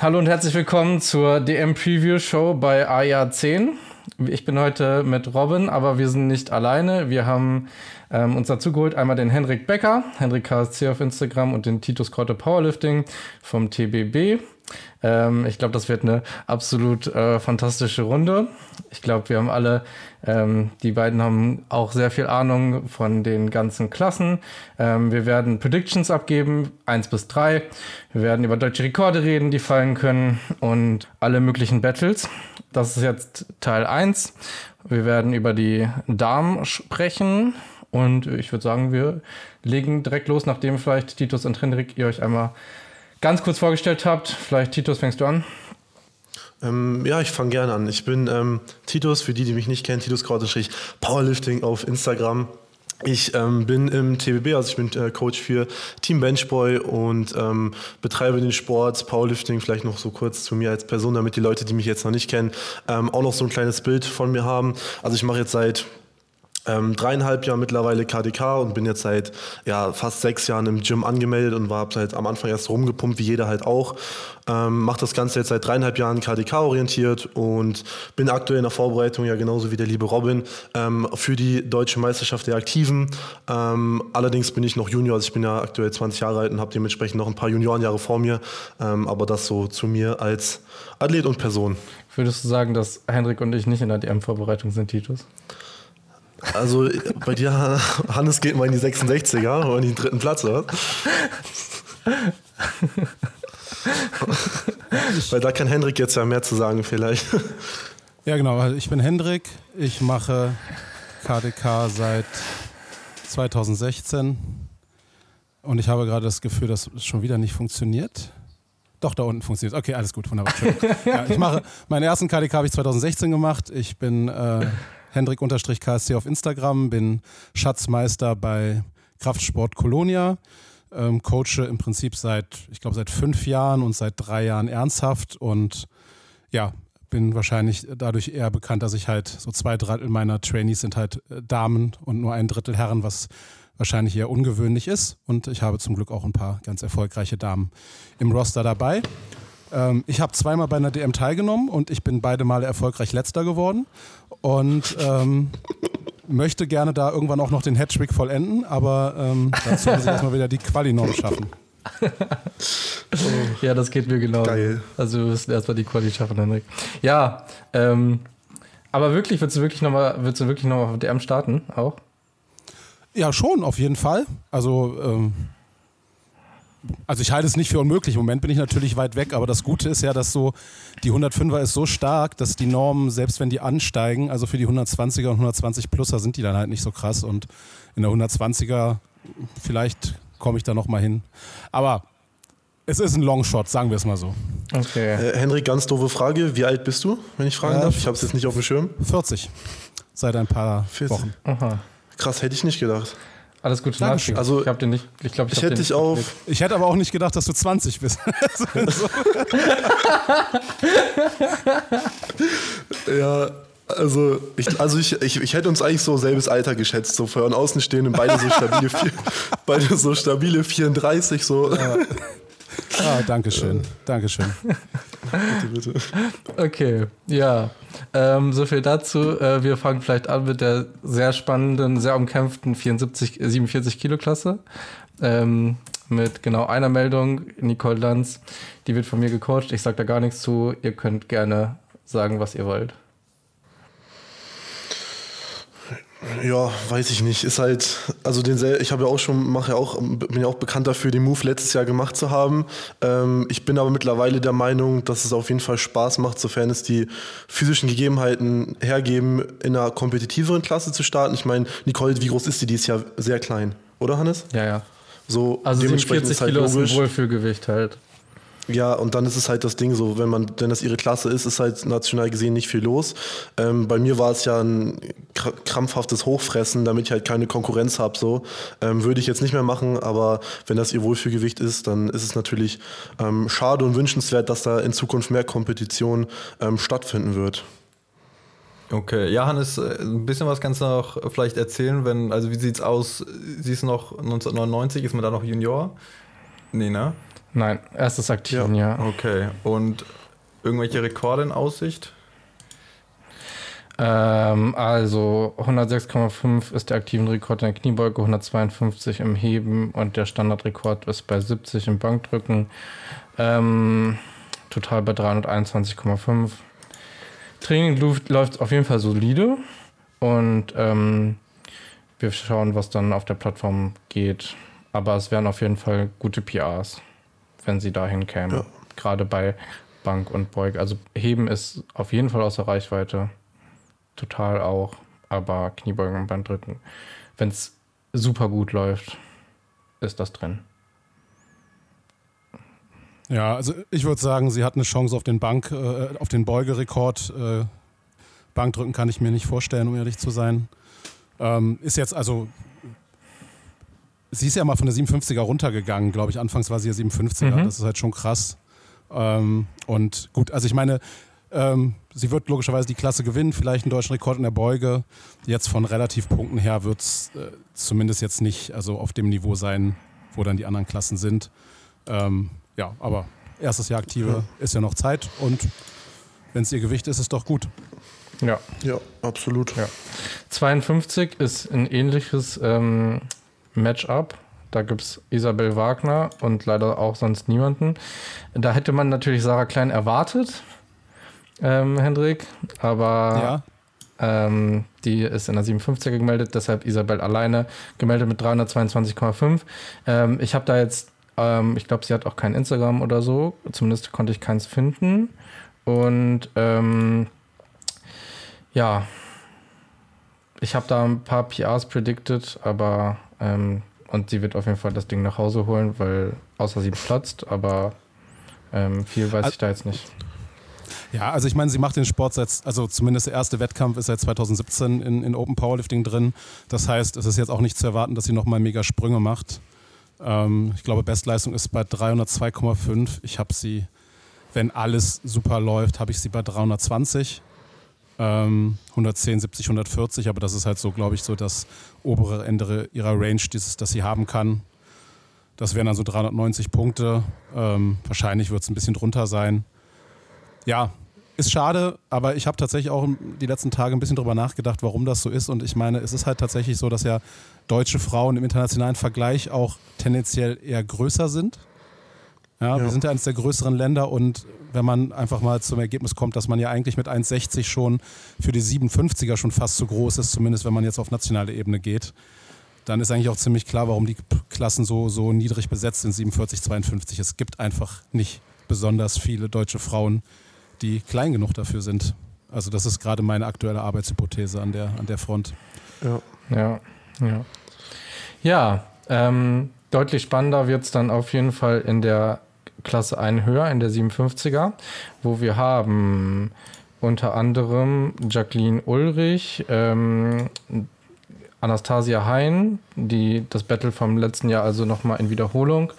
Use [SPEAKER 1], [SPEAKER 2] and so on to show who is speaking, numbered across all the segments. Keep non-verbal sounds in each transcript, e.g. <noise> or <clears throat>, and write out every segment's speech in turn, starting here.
[SPEAKER 1] hallo und herzlich willkommen zur DM Preview Show bei AJA 10. Ich bin heute mit Robin, aber wir sind nicht alleine. Wir haben ähm, uns dazu geholt einmal den Henrik Becker, Henrik KSC auf Instagram und den Titus Korte Powerlifting vom TBB. Ähm, ich glaube, das wird eine absolut äh, fantastische Runde. Ich glaube, wir haben alle, ähm, die beiden haben auch sehr viel Ahnung von den ganzen Klassen. Ähm, wir werden Predictions abgeben, 1 bis 3. Wir werden über deutsche Rekorde reden, die fallen können und alle möglichen Battles. Das ist jetzt Teil 1. Wir werden über die Damen sprechen. Und ich würde sagen, wir legen direkt los, nachdem vielleicht Titus und Hendrik ihr euch einmal ganz kurz vorgestellt habt. Vielleicht Titus, fängst du an?
[SPEAKER 2] Ähm, ja, ich fange gerne an. Ich bin ähm, Titus, für die, die mich nicht kennen, Titus Krautenstrich Powerlifting auf Instagram. Ich ähm, bin im TBB, also ich bin äh, Coach für Team Benchboy und ähm, betreibe den Sport, Powerlifting, vielleicht noch so kurz zu mir als Person, damit die Leute, die mich jetzt noch nicht kennen, ähm, auch noch so ein kleines Bild von mir haben. Also ich mache jetzt seit ähm, dreieinhalb Jahre mittlerweile KDK und bin jetzt seit ja, fast sechs Jahren im Gym angemeldet und war halt am Anfang erst rumgepumpt, wie jeder halt auch. Ähm, Mache das Ganze jetzt seit dreieinhalb Jahren KDK orientiert und bin aktuell in der Vorbereitung, ja genauso wie der liebe Robin, ähm, für die Deutsche Meisterschaft der Aktiven. Ähm, allerdings bin ich noch Junior, also ich bin ja aktuell 20 Jahre alt und habe dementsprechend noch ein paar Juniorenjahre vor mir. Ähm, aber das so zu mir als Athlet und Person.
[SPEAKER 1] Würdest du sagen, dass Hendrik und ich nicht in der DM-Vorbereitung sind, Titus?
[SPEAKER 2] Also bei dir, Hannes, geht mal in die 66er und in den dritten Platz, oder? Weil da kann Hendrik jetzt ja mehr zu sagen vielleicht.
[SPEAKER 3] Ja genau, also ich bin Hendrik, ich mache KDK seit 2016 und ich habe gerade das Gefühl, dass es schon wieder nicht funktioniert. Doch, da unten funktioniert Okay, alles gut, wunderbar. Ja, ich mache, meinen ersten KDK habe ich 2016 gemacht. Ich bin äh, Hendrik-KSC auf Instagram, bin Schatzmeister bei Kraftsport Colonia, ähm, coache im Prinzip seit, ich glaube, seit fünf Jahren und seit drei Jahren ernsthaft und ja, bin wahrscheinlich dadurch eher bekannt, dass ich halt so zwei Drittel meiner Trainees sind halt äh, Damen und nur ein Drittel Herren, was wahrscheinlich eher ungewöhnlich ist. Und ich habe zum Glück auch ein paar ganz erfolgreiche Damen im Roster dabei. Ähm, ich habe zweimal bei einer DM teilgenommen und ich bin beide Male erfolgreich letzter geworden und ähm, möchte gerne da irgendwann auch noch den Hattrick vollenden, aber ähm, dazu muss ich erstmal wieder die Quali-Norm schaffen. <laughs>
[SPEAKER 1] ja, das geht mir genau. Geil. Also wir müssen erstmal die Quali schaffen, Henrik. Ja, ähm, aber wirklich, willst du wirklich nochmal, willst du wirklich nochmal auf DM starten auch?
[SPEAKER 3] Ja, schon, auf jeden Fall. Also ähm, also ich halte es nicht für unmöglich. Im Moment bin ich natürlich weit weg, aber das Gute ist ja, dass so die 105er ist so stark, dass die Normen, selbst wenn die ansteigen, also für die 120er und 120 Pluser sind die dann halt nicht so krass und in der 120er vielleicht komme ich da noch mal hin. Aber es ist ein Longshot, sagen wir es mal so.
[SPEAKER 2] Okay. Äh, Henrik, ganz doofe Frage. Wie alt bist du, wenn ich fragen äh, darf? Ich habe es jetzt nicht auf dem Schirm.
[SPEAKER 3] 40. Seit ein paar 40. Wochen.
[SPEAKER 2] Aha. Krass, hätte ich nicht gedacht.
[SPEAKER 1] Alles Gute
[SPEAKER 2] Dankeschön. Also,
[SPEAKER 1] ich habe den nicht, ich glaube,
[SPEAKER 2] ich, ich hätte dich auf.
[SPEAKER 3] Ich hätte aber auch nicht gedacht, dass du 20 bist. <laughs> <laughs>
[SPEAKER 2] ja, also ich, also ich, ich, ich hätte uns eigentlich so selbes Alter geschätzt, so von außen stehen beide so stabile, <laughs> beide so stabile 34 so. Ja.
[SPEAKER 3] Ah, danke schön. Dankeschön.
[SPEAKER 1] Bitte, bitte. Okay, ja. Ähm, so viel dazu. Äh, wir fangen vielleicht an mit der sehr spannenden, sehr umkämpften 74, 47 Kilo Klasse. Ähm, mit genau einer Meldung. Nicole Lanz, die wird von mir gecoacht. Ich sage da gar nichts zu. Ihr könnt gerne sagen, was ihr wollt.
[SPEAKER 2] Ja, weiß ich nicht. Ist halt, also den ich habe ja auch schon, mache ja auch, bin ja auch bekannt dafür, den Move letztes Jahr gemacht zu haben. Ähm, ich bin aber mittlerweile der Meinung, dass es auf jeden Fall Spaß macht, sofern es die physischen Gegebenheiten hergeben, in einer kompetitiveren Klasse zu starten. Ich meine, Nicole, wie groß ist die? Die ist ja sehr klein, oder Hannes?
[SPEAKER 1] Ja, ja.
[SPEAKER 2] So,
[SPEAKER 1] also 47 halt Kilo ist ein Wohlfühlgewicht halt.
[SPEAKER 2] Ja, und dann ist es halt das Ding so, wenn man, wenn das ihre Klasse ist, ist halt national gesehen nicht viel los. Ähm, bei mir war es ja ein krampfhaftes Hochfressen, damit ich halt keine Konkurrenz habe. So ähm, würde ich jetzt nicht mehr machen, aber wenn das ihr Wohlfühlgewicht ist, dann ist es natürlich ähm, schade und wünschenswert, dass da in Zukunft mehr Kompetition ähm, stattfinden wird.
[SPEAKER 4] Okay, ja, Hannes, äh, ein bisschen was kannst du noch vielleicht erzählen, wenn, also wie sieht's aus? Sie ist noch 1999, ist man da noch Junior? Nee, ne?
[SPEAKER 1] Nein, erstes Aktiven, ja. ja.
[SPEAKER 4] Okay. Und irgendwelche Rekorde in Aussicht?
[SPEAKER 1] Ähm, also 106,5 ist der aktiven Rekord in der Kniebeuge, 152 im Heben und der Standardrekord ist bei 70 im Bankdrücken. Ähm, total bei 321,5. Training läuft auf jeden Fall solide und ähm, wir schauen, was dann auf der Plattform geht. Aber es wären auf jeden Fall gute PRs, wenn sie dahin kämen. Ja. Gerade bei Bank und Beug. Also Heben ist auf jeden Fall außer Reichweite. Total auch. Aber Kniebeugen und Banddrücken. Wenn es super gut läuft, ist das drin.
[SPEAKER 3] Ja, also ich würde sagen, sie hat eine Chance auf den Bank, äh, auf den Beugerekord. Äh, Bankdrücken kann ich mir nicht vorstellen, um ehrlich zu sein. Ähm, ist jetzt also, sie ist ja mal von der 57er runtergegangen, glaube ich. Anfangs war sie ja 57er. Mhm. Das ist halt schon krass. Ähm, und gut, also ich meine, ähm, sie wird logischerweise die Klasse gewinnen, vielleicht einen deutschen Rekord in der Beuge. Jetzt von Relativpunkten her wird es äh, zumindest jetzt nicht also auf dem Niveau sein, wo dann die anderen Klassen sind. Ähm, ja, aber erstes Jahr aktive ja. ist ja noch Zeit und wenn es ihr Gewicht ist, ist doch gut.
[SPEAKER 2] Ja. Ja, absolut. Ja.
[SPEAKER 1] 52 ist ein ähnliches ähm, Matchup. Da gibt es Isabel Wagner und leider auch sonst niemanden. Da hätte man natürlich Sarah Klein erwartet, ähm, Hendrik, aber ja. ähm, die ist in der 57er gemeldet, deshalb Isabel alleine gemeldet mit 322,5. Ähm, ich habe da jetzt ähm, ich glaube, sie hat auch kein Instagram oder so. Zumindest konnte ich keins finden. Und ähm, ja, ich habe da ein paar PRs predicted, aber ähm, und sie wird auf jeden Fall das Ding nach Hause holen, weil außer sie platzt, aber ähm, viel weiß ich da jetzt nicht.
[SPEAKER 3] Ja, also ich meine, sie macht den Sport seit, also zumindest der erste Wettkampf ist seit 2017 in, in Open Powerlifting drin. Das heißt, es ist jetzt auch nicht zu erwarten, dass sie nochmal mega Sprünge macht. Ähm, ich glaube, Bestleistung ist bei 302,5. Ich habe sie, wenn alles super läuft, habe ich sie bei 320. Ähm, 110, 70, 140, aber das ist halt so, glaube ich, so das obere Ende ihrer Range, dieses, das sie haben kann. Das wären dann so 390 Punkte. Ähm, wahrscheinlich wird es ein bisschen drunter sein. Ja, ist schade, aber ich habe tatsächlich auch die letzten Tage ein bisschen drüber nachgedacht, warum das so ist. Und ich meine, es ist halt tatsächlich so, dass ja deutsche Frauen im internationalen Vergleich auch tendenziell eher größer sind. Ja, ja. Wir sind ja eines der größeren Länder und wenn man einfach mal zum Ergebnis kommt, dass man ja eigentlich mit 1,60 schon für die 57er schon fast zu groß ist, zumindest wenn man jetzt auf nationale Ebene geht, dann ist eigentlich auch ziemlich klar, warum die Klassen so, so niedrig besetzt sind, 47, 52. Es gibt einfach nicht besonders viele deutsche Frauen, die klein genug dafür sind. Also das ist gerade meine aktuelle Arbeitshypothese an der, an der Front.
[SPEAKER 1] Ja, ja, ja. Ja, ähm, deutlich spannender wird es dann auf jeden Fall in der Klasse 1 höher, in der 57er, wo wir haben unter anderem Jacqueline Ulrich, ähm, Anastasia Hein, die das Battle vom letzten Jahr also nochmal in Wiederholung,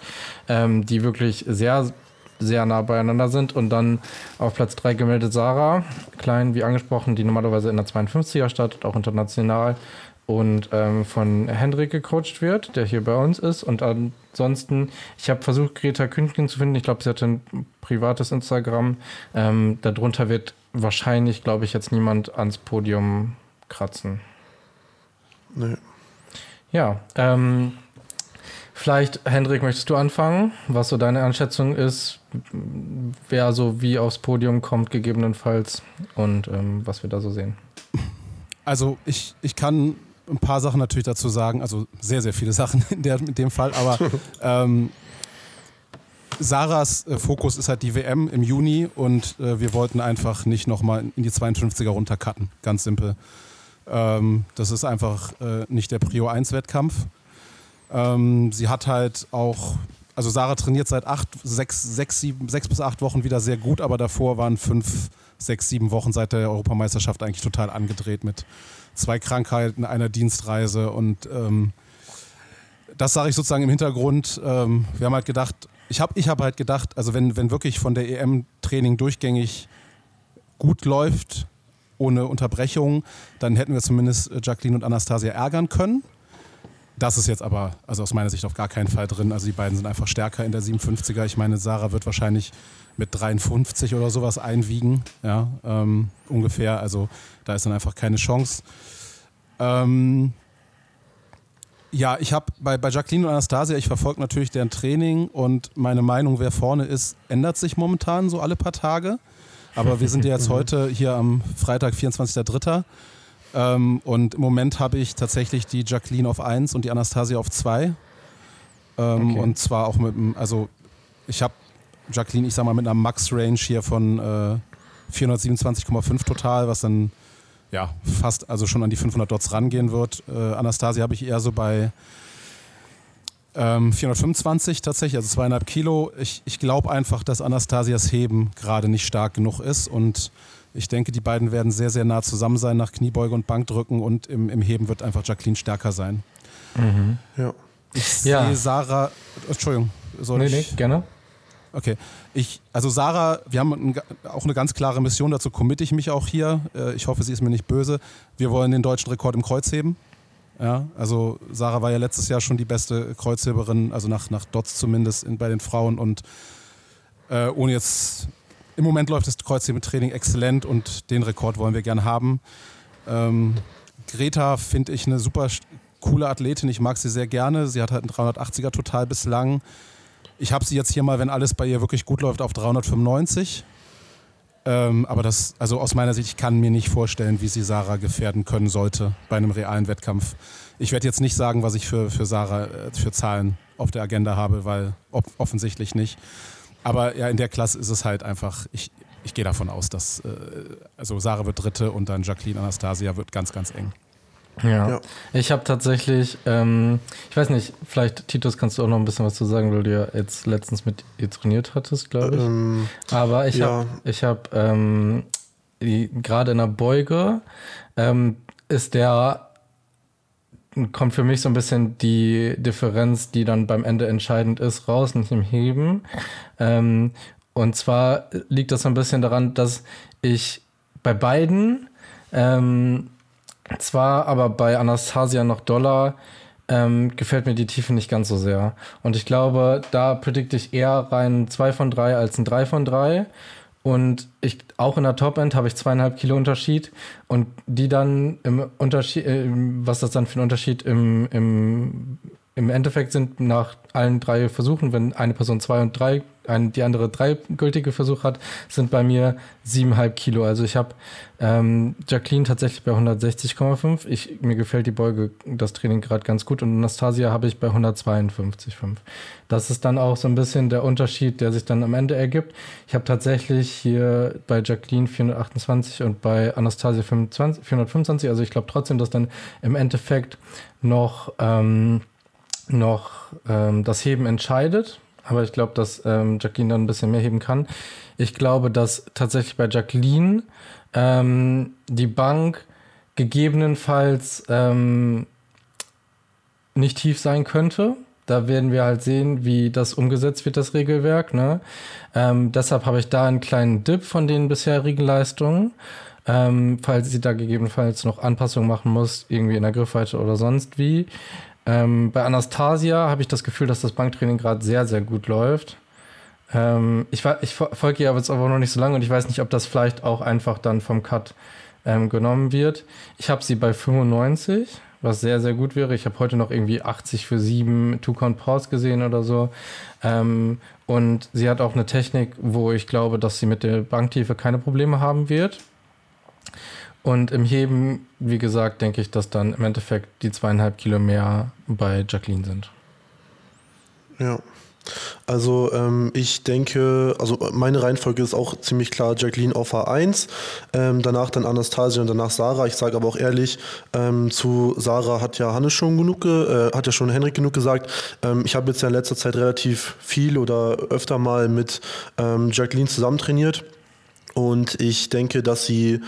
[SPEAKER 1] ähm, die wirklich sehr sehr nah beieinander sind. Und dann auf Platz 3 gemeldet Sarah, klein wie angesprochen, die normalerweise in der 52er startet, auch international und ähm, von Hendrik gecoacht wird, der hier bei uns ist. Und ansonsten, ich habe versucht, Greta Kündchen zu finden. Ich glaube, sie hat ein privates Instagram. Ähm, darunter wird wahrscheinlich, glaube ich, jetzt niemand ans Podium kratzen. Nee. Ja, ähm, Vielleicht, Hendrik, möchtest du anfangen, was so deine Einschätzung ist, wer so wie aufs Podium kommt, gegebenenfalls und ähm, was wir da so sehen?
[SPEAKER 3] Also ich, ich kann ein paar Sachen natürlich dazu sagen, also sehr, sehr viele Sachen in, der, in dem Fall, aber <laughs> ähm, Sarahs äh, Fokus ist halt die WM im Juni und äh, wir wollten einfach nicht nochmal in die 52er runtercutten, ganz simpel. Ähm, das ist einfach äh, nicht der Prio 1 Wettkampf. Ähm, sie hat halt auch, also Sarah trainiert seit acht, sechs, sechs, sieben, sechs bis acht Wochen wieder sehr gut, aber davor waren fünf, sechs, sieben Wochen seit der Europameisterschaft eigentlich total angedreht mit zwei Krankheiten, einer Dienstreise und ähm, das sage ich sozusagen im Hintergrund. Ähm, wir haben halt gedacht, ich habe ich hab halt gedacht, also wenn, wenn wirklich von der EM-Training durchgängig gut läuft, ohne Unterbrechung, dann hätten wir zumindest Jacqueline und Anastasia ärgern können das ist jetzt aber, also aus meiner Sicht auf gar keinen Fall drin. Also die beiden sind einfach stärker in der 57er. Ich meine, Sarah wird wahrscheinlich mit 53 oder sowas einwiegen, ja, ähm, ungefähr. Also da ist dann einfach keine Chance. Ähm, ja, ich habe bei, bei Jacqueline und Anastasia, ich verfolge natürlich deren Training und meine Meinung, wer vorne ist, ändert sich momentan so alle paar Tage. Aber wir sind ja jetzt <laughs> heute hier am Freitag, 24.03. Ähm, und im Moment habe ich tatsächlich die Jacqueline auf 1 und die Anastasia auf 2. Ähm, okay. Und zwar auch mit einem, also ich habe Jacqueline, ich sag mal, mit einer Max-Range hier von äh, 427,5 total, was dann ja fast also schon an die 500 Dots rangehen wird. Äh, Anastasia habe ich eher so bei ähm, 425 tatsächlich, also zweieinhalb Kilo. Ich, ich glaube einfach, dass Anastasias Heben gerade nicht stark genug ist und ich denke, die beiden werden sehr, sehr nah zusammen sein nach Kniebeuge und Bankdrücken und im, im Heben wird einfach Jacqueline stärker sein.
[SPEAKER 1] Mhm.
[SPEAKER 3] Ja. Ich ja. sehe Sarah. Entschuldigung,
[SPEAKER 1] soll nee, ich? Nee, gerne.
[SPEAKER 3] Okay. Ich, also Sarah, wir haben ein, auch eine ganz klare Mission, dazu committe ich mich auch hier. Äh, ich hoffe, sie ist mir nicht böse. Wir wollen den deutschen Rekord im Kreuzheben. Ja, also Sarah war ja letztes Jahr schon die beste Kreuzheberin, also nach, nach Dots zumindest in, bei den Frauen und äh, ohne jetzt im Moment läuft das Kreuzheben-Training exzellent und den Rekord wollen wir gerne haben. Ähm, Greta finde ich eine super coole Athletin, ich mag sie sehr gerne. Sie hat halt einen 380er total bislang. Ich habe sie jetzt hier mal, wenn alles bei ihr wirklich gut läuft, auf 395. Ähm, aber das, also aus meiner Sicht, ich kann mir nicht vorstellen, wie sie Sarah gefährden können sollte bei einem realen Wettkampf. Ich werde jetzt nicht sagen, was ich für, für Sarah äh, für Zahlen auf der Agenda habe, weil offensichtlich nicht. Aber ja, in der Klasse ist es halt einfach, ich, ich gehe davon aus, dass, äh, also Sarah wird Dritte und dann Jacqueline Anastasia wird ganz, ganz eng.
[SPEAKER 1] Ja. ja. Ich habe tatsächlich, ähm, ich weiß nicht, vielleicht, Titus, kannst du auch noch ein bisschen was zu sagen, weil du ja jetzt letztens mit ihr trainiert hattest, glaube ich. Ähm, Aber ich ja. habe, ich habe ähm, gerade in der Beuge ähm, ist der kommt für mich so ein bisschen die Differenz, die dann beim Ende entscheidend ist, raus, nicht im Heben. Ähm, und zwar liegt das so ein bisschen daran, dass ich bei beiden ähm, zwar, aber bei Anastasia noch Dollar ähm, gefällt mir die Tiefe nicht ganz so sehr. Und ich glaube, da predikte ich eher rein 2 von 3 als ein 3 von 3. Und ich, auch in der Top-End habe ich zweieinhalb Kilo Unterschied. Und die dann im Unterschied, äh, was das dann für ein Unterschied im, im, im Endeffekt sind nach allen drei Versuchen, wenn eine Person zwei und drei ein, die andere drei gültige Versuche hat, sind bei mir siebeneinhalb Kilo. Also ich habe ähm, Jacqueline tatsächlich bei 160,5. Ich, mir gefällt die Beuge, das Training gerade ganz gut. Und Anastasia habe ich bei 152,5. Das ist dann auch so ein bisschen der Unterschied, der sich dann am Ende ergibt. Ich habe tatsächlich hier bei Jacqueline 428 und bei Anastasia 25, 425. Also ich glaube trotzdem, dass dann im Endeffekt noch, ähm, noch ähm, das Heben entscheidet aber ich glaube, dass ähm, Jacqueline dann ein bisschen mehr heben kann. Ich glaube, dass tatsächlich bei Jacqueline ähm, die Bank gegebenenfalls ähm, nicht tief sein könnte. Da werden wir halt sehen, wie das umgesetzt wird, das Regelwerk. Ne? Ähm, deshalb habe ich da einen kleinen Dip von den bisherigen Leistungen. Ähm, falls sie da gegebenenfalls noch Anpassungen machen muss, irgendwie in der Griffweite oder sonst wie. Ähm, bei Anastasia habe ich das Gefühl, dass das Banktraining gerade sehr, sehr gut läuft. Ähm, ich, ich folge ihr aber jetzt aber noch nicht so lange und ich weiß nicht, ob das vielleicht auch einfach dann vom Cut ähm, genommen wird. Ich habe sie bei 95, was sehr, sehr gut wäre. Ich habe heute noch irgendwie 80 für 7 Two-Count Pause gesehen oder so. Ähm, und sie hat auch eine Technik, wo ich glaube, dass sie mit der Banktiefe keine Probleme haben wird. Und im Heben, wie gesagt, denke ich, dass dann im Endeffekt die zweieinhalb Kilo mehr bei Jacqueline sind.
[SPEAKER 2] Ja. Also ähm, ich denke, also meine Reihenfolge ist auch ziemlich klar Jacqueline auf A1, ähm, danach dann Anastasia und danach Sarah. Ich sage aber auch ehrlich, ähm, zu Sarah hat ja Hannes schon genug, äh, hat ja schon Henrik genug gesagt. Ähm, ich habe jetzt ja in letzter Zeit relativ viel oder öfter mal mit ähm, Jacqueline zusammen trainiert und ich denke, dass sie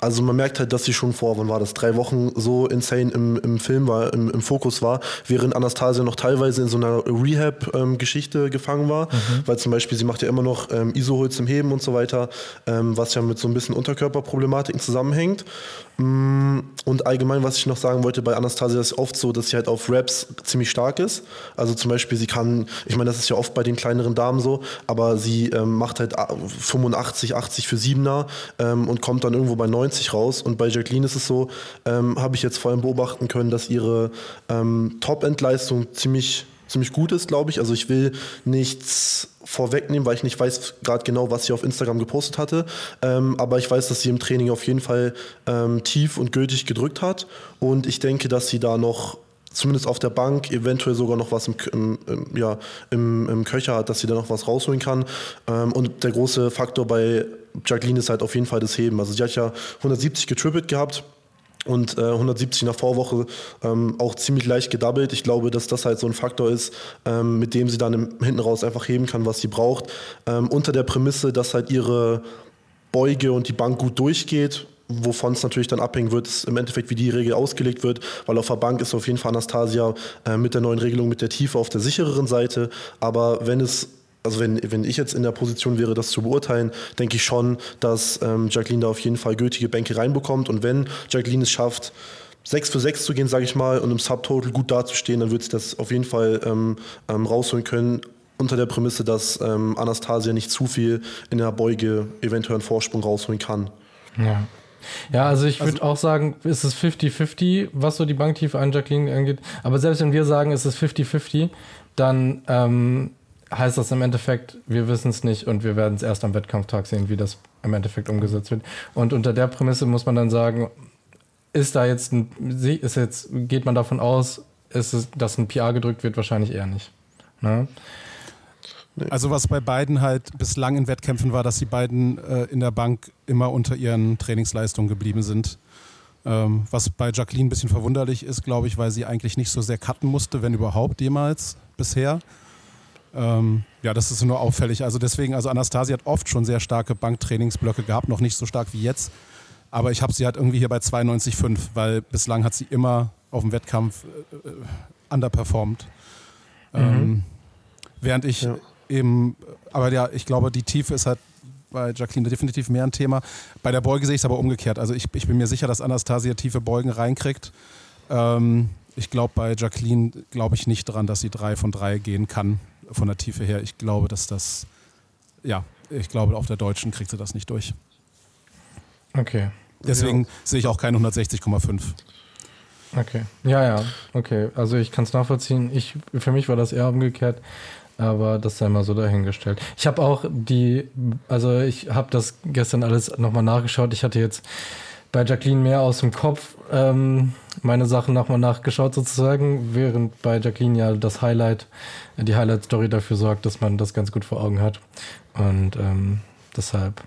[SPEAKER 2] also man merkt halt, dass sie schon vor, wann war das, drei Wochen so insane im, im Film war, im, im Fokus war, während Anastasia noch teilweise in so einer Rehab-Geschichte ähm, gefangen war, mhm. weil zum Beispiel sie macht ja immer noch ähm, Isoholz im Heben und so weiter, ähm, was ja mit so ein bisschen Unterkörperproblematiken zusammenhängt. Mm, und allgemein, was ich noch sagen wollte, bei Anastasia ist oft so, dass sie halt auf Raps ziemlich stark ist. Also zum Beispiel, sie kann, ich meine, das ist ja oft bei den kleineren Damen so, aber sie ähm, macht halt 85, 80 für Siebener ähm, und kommt dann irgendwo bei 90 raus. Und bei Jacqueline ist es so, ähm, habe ich jetzt vor allem beobachten können, dass ihre ähm, Top-End-Leistung ziemlich ziemlich gut ist, glaube ich. Also ich will nichts vorwegnehmen, weil ich nicht weiß gerade genau, was sie auf Instagram gepostet hatte. Ähm, aber ich weiß, dass sie im Training auf jeden Fall ähm, tief und gültig gedrückt hat. Und ich denke, dass sie da noch zumindest auf der Bank eventuell sogar noch was im, im, ja, im, im, Köcher hat, dass sie da noch was rausholen kann. Ähm, und der große Faktor bei Jacqueline ist halt auf jeden Fall das Heben. Also sie hat ja 170 getrippelt gehabt und äh, 170 in der Vorwoche ähm, auch ziemlich leicht gedoubled. Ich glaube, dass das halt so ein Faktor ist, ähm, mit dem sie dann im, hinten raus einfach heben kann, was sie braucht. Ähm, unter der Prämisse, dass halt ihre Beuge und die Bank gut durchgeht, wovon es natürlich dann abhängen wird, ist im Endeffekt, wie die Regel ausgelegt wird, weil auf der Bank ist auf jeden Fall Anastasia äh, mit der neuen Regelung mit der Tiefe auf der sichereren Seite. Aber wenn es also wenn, wenn ich jetzt in der Position wäre, das zu beurteilen, denke ich schon, dass ähm, Jacqueline da auf jeden Fall gültige Bänke reinbekommt. Und wenn Jacqueline es schafft, 6 für 6 zu gehen, sage ich mal, und im Subtotal gut dazustehen, dann wird sie das auf jeden Fall ähm, ähm, rausholen können. Unter der Prämisse, dass ähm, Anastasia nicht zu viel in der Beuge eventuell einen Vorsprung rausholen kann.
[SPEAKER 1] Ja. Ja, also ich würde also, auch sagen, ist es 50-50, was so die Banktiefe an Jacqueline angeht. Aber selbst wenn wir sagen, es ist 50-50, dann ähm, heißt das im Endeffekt, wir wissen es nicht und wir werden es erst am Wettkampftag sehen, wie das im Endeffekt umgesetzt wird. Und unter der Prämisse muss man dann sagen, ist da jetzt ein, ist jetzt, geht man davon aus, ist es, dass ein PR gedrückt wird? Wahrscheinlich eher nicht. Ne?
[SPEAKER 3] Also was bei beiden halt bislang in Wettkämpfen war, dass die beiden äh, in der Bank immer unter ihren Trainingsleistungen geblieben sind. Ähm, was bei Jacqueline ein bisschen verwunderlich ist, glaube ich, weil sie eigentlich nicht so sehr cutten musste, wenn überhaupt jemals bisher. Ähm, ja, das ist nur auffällig. Also deswegen, also Anastasia hat oft schon sehr starke Banktrainingsblöcke gehabt, noch nicht so stark wie jetzt. Aber ich habe sie halt irgendwie hier bei 92,5, weil bislang hat sie immer auf dem Wettkampf äh, äh underperformed. Mhm. Ähm, während ich ja. Eben, aber ja, ich glaube, die Tiefe ist halt bei Jacqueline definitiv mehr ein Thema. Bei der Beuge sehe ich es aber umgekehrt. Also ich, ich bin mir sicher, dass Anastasia tiefe Beugen reinkriegt. Ähm, ich glaube, bei Jacqueline glaube ich nicht dran, dass sie drei von drei gehen kann von der Tiefe her. Ich glaube, dass das, ja, ich glaube, auf der Deutschen kriegt sie das nicht durch.
[SPEAKER 1] Okay.
[SPEAKER 3] Deswegen ja. sehe ich auch keine 160,5.
[SPEAKER 1] Okay. Ja, ja. Okay. Also ich kann es nachvollziehen. Ich, für mich war das eher umgekehrt, aber das sei mal so dahingestellt. Ich habe auch die, also ich habe das gestern alles nochmal nachgeschaut. Ich hatte jetzt bei Jacqueline mehr aus dem Kopf ähm, meine Sachen nochmal nachgeschaut sozusagen, während bei Jacqueline ja das Highlight, die Highlight-Story dafür sorgt, dass man das ganz gut vor Augen hat. Und ähm, deshalb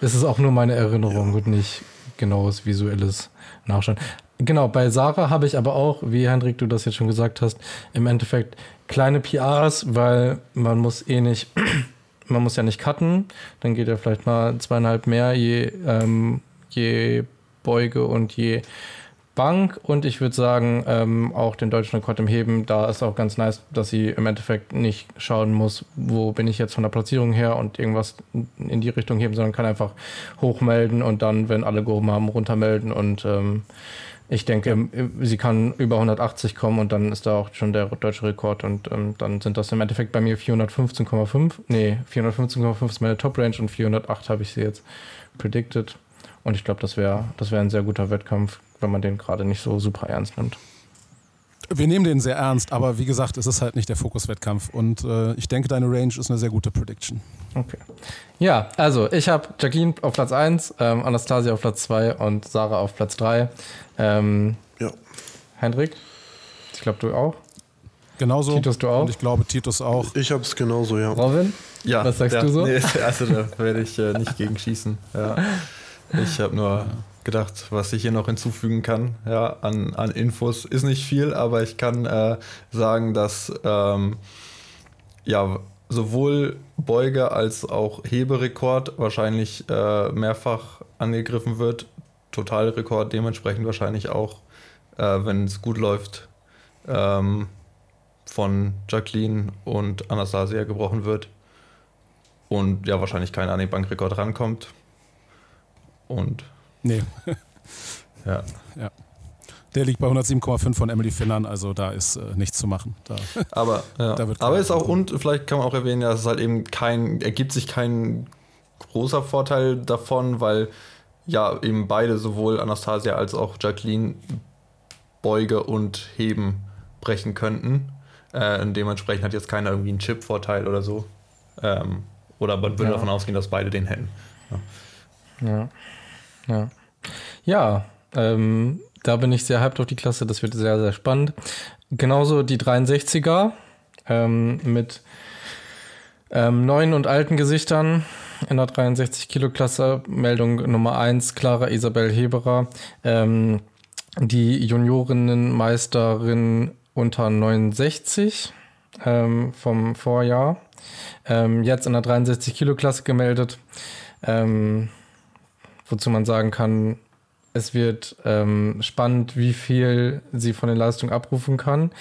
[SPEAKER 1] ist es auch nur meine Erinnerung ja. und nicht genaues visuelles Nachschauen. Genau, bei Sarah habe ich aber auch, wie Hendrik du das jetzt schon gesagt hast, im Endeffekt kleine PRs, weil man muss eh nicht, <clears throat> man muss ja nicht cutten, dann geht ja vielleicht mal zweieinhalb mehr je, ähm, je Beuge und je Bank. Und ich würde sagen, ähm, auch den deutschen Rekord im Heben, da ist auch ganz nice, dass sie im Endeffekt nicht schauen muss, wo bin ich jetzt von der Platzierung her und irgendwas in die Richtung heben, sondern kann einfach hochmelden und dann, wenn alle gehoben haben, runtermelden und ähm, ich denke, sie kann über 180 kommen und dann ist da auch schon der deutsche Rekord und ähm, dann sind das im Endeffekt bei mir 415,5. Nee, 415,5 ist meine Top-Range und 408 habe ich sie jetzt predicted. Und ich glaube, das wäre das wär ein sehr guter Wettkampf, wenn man den gerade nicht so super ernst nimmt.
[SPEAKER 3] Wir nehmen den sehr ernst, aber wie gesagt, es ist halt nicht der Fokuswettkampf. Und äh, ich denke, deine Range ist eine sehr gute Prediction.
[SPEAKER 1] Okay. Ja, also ich habe Jacqueline auf Platz 1, ähm, Anastasia auf Platz 2 und Sarah auf Platz 3. Ähm, ja. Hendrik, ich glaube, du auch.
[SPEAKER 3] Genauso.
[SPEAKER 1] Titus, du auch? Und
[SPEAKER 3] ich glaube, Titus auch.
[SPEAKER 2] Ich habe es genauso, ja.
[SPEAKER 1] Robin?
[SPEAKER 4] Ja.
[SPEAKER 1] Was sagst
[SPEAKER 4] ja,
[SPEAKER 1] du so?
[SPEAKER 4] Nee, also da werde ich äh, nicht gegen schießen. Ja. Ich habe nur gedacht, was ich hier noch hinzufügen kann ja, an, an Infos. Ist nicht viel, aber ich kann äh, sagen, dass ähm, ja, sowohl Beuge als auch Heberekord wahrscheinlich äh, mehrfach angegriffen wird Totalrekord dementsprechend wahrscheinlich auch, äh, wenn es gut läuft, ähm, von Jacqueline und Anastasia gebrochen wird. Und ja, wahrscheinlich kein an den Bankrekord rankommt. Und.
[SPEAKER 3] Nee. <laughs>
[SPEAKER 4] ja.
[SPEAKER 3] ja. Der liegt bei 107,5 von Emily Finnern, also da ist äh, nichts zu machen. Da, <laughs>
[SPEAKER 4] aber ja. da aber ist auch, und vielleicht kann man auch erwähnen, ja, es halt eben kein, ergibt sich kein großer Vorteil davon, weil ja eben beide, sowohl Anastasia als auch Jacqueline, Beuge und Heben brechen könnten. Äh, und dementsprechend hat jetzt keiner irgendwie einen Chip-Vorteil oder so. Ähm, oder man würde ja. davon ausgehen, dass beide den hätten.
[SPEAKER 1] Ja. Ja. Ja, ja ähm, da bin ich sehr hyped auf die Klasse. Das wird sehr, sehr spannend. Genauso die 63er ähm, mit ähm, neuen und alten Gesichtern in der 63 Kilo Klasse. Meldung Nummer 1, Clara Isabel Heberer. Ähm, die Juniorinnenmeisterin unter 69 ähm, vom Vorjahr. Ähm, jetzt in der 63 Kilo Klasse gemeldet. Ähm, wozu man sagen kann, es wird ähm, spannend, wie viel sie von den Leistungen abrufen kann.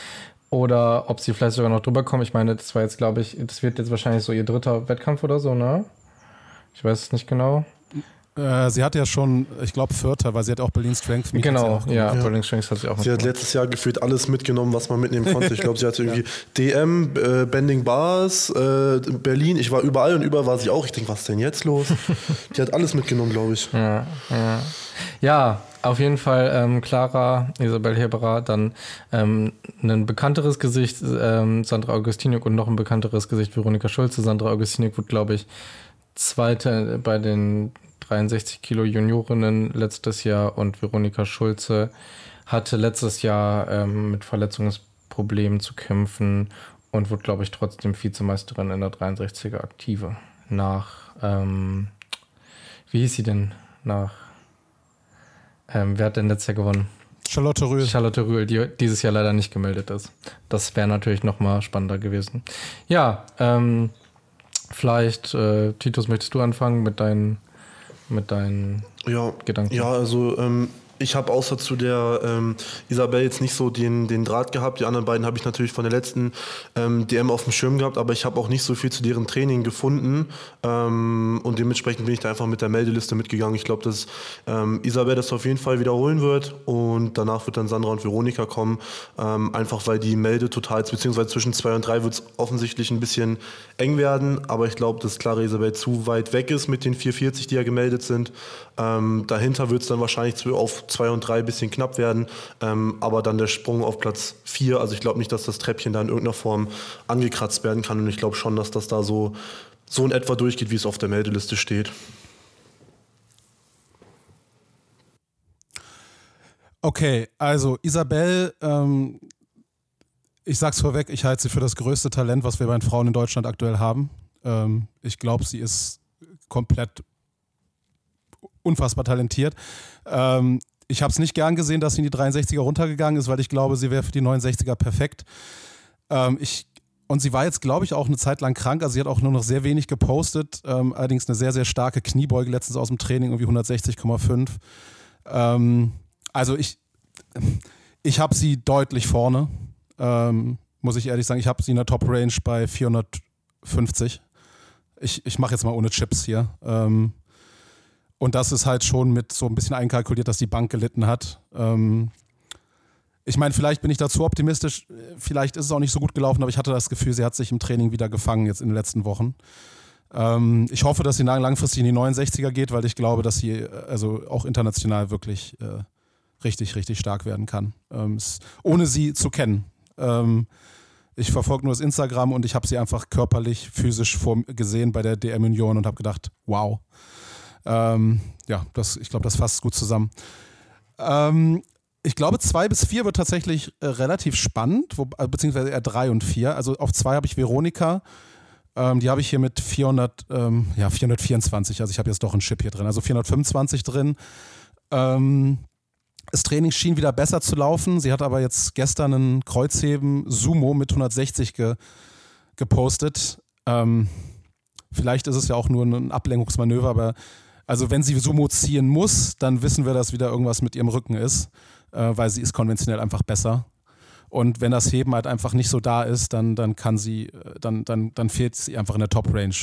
[SPEAKER 1] Oder ob sie vielleicht sogar noch drüber kommen. Ich meine, das war jetzt, glaube ich, das wird jetzt wahrscheinlich so ihr dritter Wettkampf oder so, ne? Ich weiß es nicht genau.
[SPEAKER 3] Äh, sie hat ja schon, ich glaube, Vierter, weil sie hat auch Berlin Strength
[SPEAKER 1] Meet Genau, ja, ja, Berlin Strength hat sie auch
[SPEAKER 2] Sie hat letztes Jahr gefühlt alles mitgenommen, was man mitnehmen konnte. Ich glaube, sie hatte <laughs> irgendwie ja. DM, äh, Bending Bars, äh, Berlin. Ich war überall und überall war sie auch. Ich denke, was ist denn jetzt los? Die hat alles mitgenommen, glaube ich.
[SPEAKER 1] Ja, ja. ja, auf jeden Fall ähm, Clara, Isabel Heberer, dann ähm, ein bekannteres Gesicht, ähm, Sandra Augustiniuk und noch ein bekannteres Gesicht, Veronika Schulze. Sandra Augustiniuk wird, glaube ich, Zweite bei den 63 Kilo Juniorinnen letztes Jahr und Veronika Schulze hatte letztes Jahr ähm, mit Verletzungsproblemen zu kämpfen und wurde, glaube ich, trotzdem Vizemeisterin in der 63er Aktive. Nach, ähm, wie hieß sie denn? Nach, ähm, wer hat denn letztes Jahr gewonnen?
[SPEAKER 3] Charlotte Rühl.
[SPEAKER 1] Charlotte Rühl, die dieses Jahr leider nicht gemeldet ist. Das wäre natürlich nochmal spannender gewesen. Ja, ähm, vielleicht, äh, Titus, möchtest du anfangen mit deinen mit deinen
[SPEAKER 2] ja,
[SPEAKER 1] Gedanken?
[SPEAKER 2] Ja, also ähm, ich habe außer zu der ähm, Isabel jetzt nicht so den, den Draht gehabt. Die anderen beiden habe ich natürlich von der letzten ähm, DM auf dem Schirm gehabt, aber ich habe auch nicht so viel zu deren Training gefunden. Ähm, und dementsprechend bin ich da einfach mit der Meldeliste mitgegangen. Ich glaube, dass ähm, Isabel das auf jeden Fall wiederholen wird und danach wird dann Sandra und Veronika kommen. Ähm, einfach weil die Melde total, beziehungsweise zwischen zwei und drei wird es offensichtlich ein bisschen eng werden. Aber ich glaube, dass Clara Isabel zu weit weg ist mit den 440, die ja gemeldet sind. Ähm, dahinter wird es dann wahrscheinlich auf zwei und drei ein bisschen knapp werden, ähm, aber dann der Sprung auf Platz vier. Also ich glaube nicht, dass das Treppchen da in irgendeiner Form angekratzt werden kann und ich glaube schon, dass das da so, so in etwa durchgeht, wie es auf der Meldeliste steht.
[SPEAKER 3] Okay, also Isabel, ähm, ich sag's vorweg, ich halte sie für das größte Talent, was wir bei den Frauen in Deutschland aktuell haben. Ähm, ich glaube, sie ist komplett unfassbar talentiert. Ähm, ich habe es nicht gern gesehen, dass sie in die 63er runtergegangen ist, weil ich glaube, sie wäre für die 69er perfekt. Ähm, ich, und sie war jetzt, glaube ich, auch eine Zeit lang krank. Also sie hat auch nur noch sehr wenig gepostet. Ähm, allerdings eine sehr, sehr starke Kniebeuge letztens aus dem Training, irgendwie 160,5. Ähm, also ich, ich habe sie deutlich vorne, ähm, muss ich ehrlich sagen. Ich habe sie in der Top-Range bei 450. Ich, ich mache jetzt mal ohne Chips hier. Ähm, und das ist halt schon mit so ein bisschen einkalkuliert, dass die Bank gelitten hat. Ähm, ich meine, vielleicht bin ich da zu optimistisch, vielleicht ist es auch nicht so gut gelaufen, aber ich hatte das Gefühl, sie hat sich im Training wieder gefangen jetzt in den letzten Wochen. Ähm, ich hoffe, dass sie langfristig in die 69er geht, weil ich glaube, dass sie also auch international wirklich äh, richtig, richtig stark werden kann, ähm, ohne sie zu kennen. Ähm, ich verfolge nur das Instagram und ich habe sie einfach körperlich, physisch vor, gesehen bei der DM Union und habe gedacht, wow. Ähm, ja, das, ich glaube, das fasst gut zusammen. Ähm, ich glaube, zwei bis vier wird tatsächlich äh, relativ spannend, wo, äh, beziehungsweise eher drei und vier. Also auf zwei habe ich Veronika. Ähm, die habe ich hier mit 400, ähm, ja, 424. Also ich habe jetzt doch einen Chip hier drin. Also 425 drin. Ähm, das Training schien wieder besser zu laufen. Sie hat aber jetzt gestern einen Kreuzheben Sumo mit 160 ge, gepostet. Ähm, vielleicht ist es ja auch nur ein Ablenkungsmanöver, aber Also wenn sie Sumo ziehen muss, dann wissen wir, dass wieder irgendwas mit ihrem Rücken ist, äh, weil sie ist konventionell einfach besser. Und wenn das Heben halt einfach nicht so da ist, dann, dann kann sie, äh, dann, dann, dann fehlt sie einfach in der Top-Range.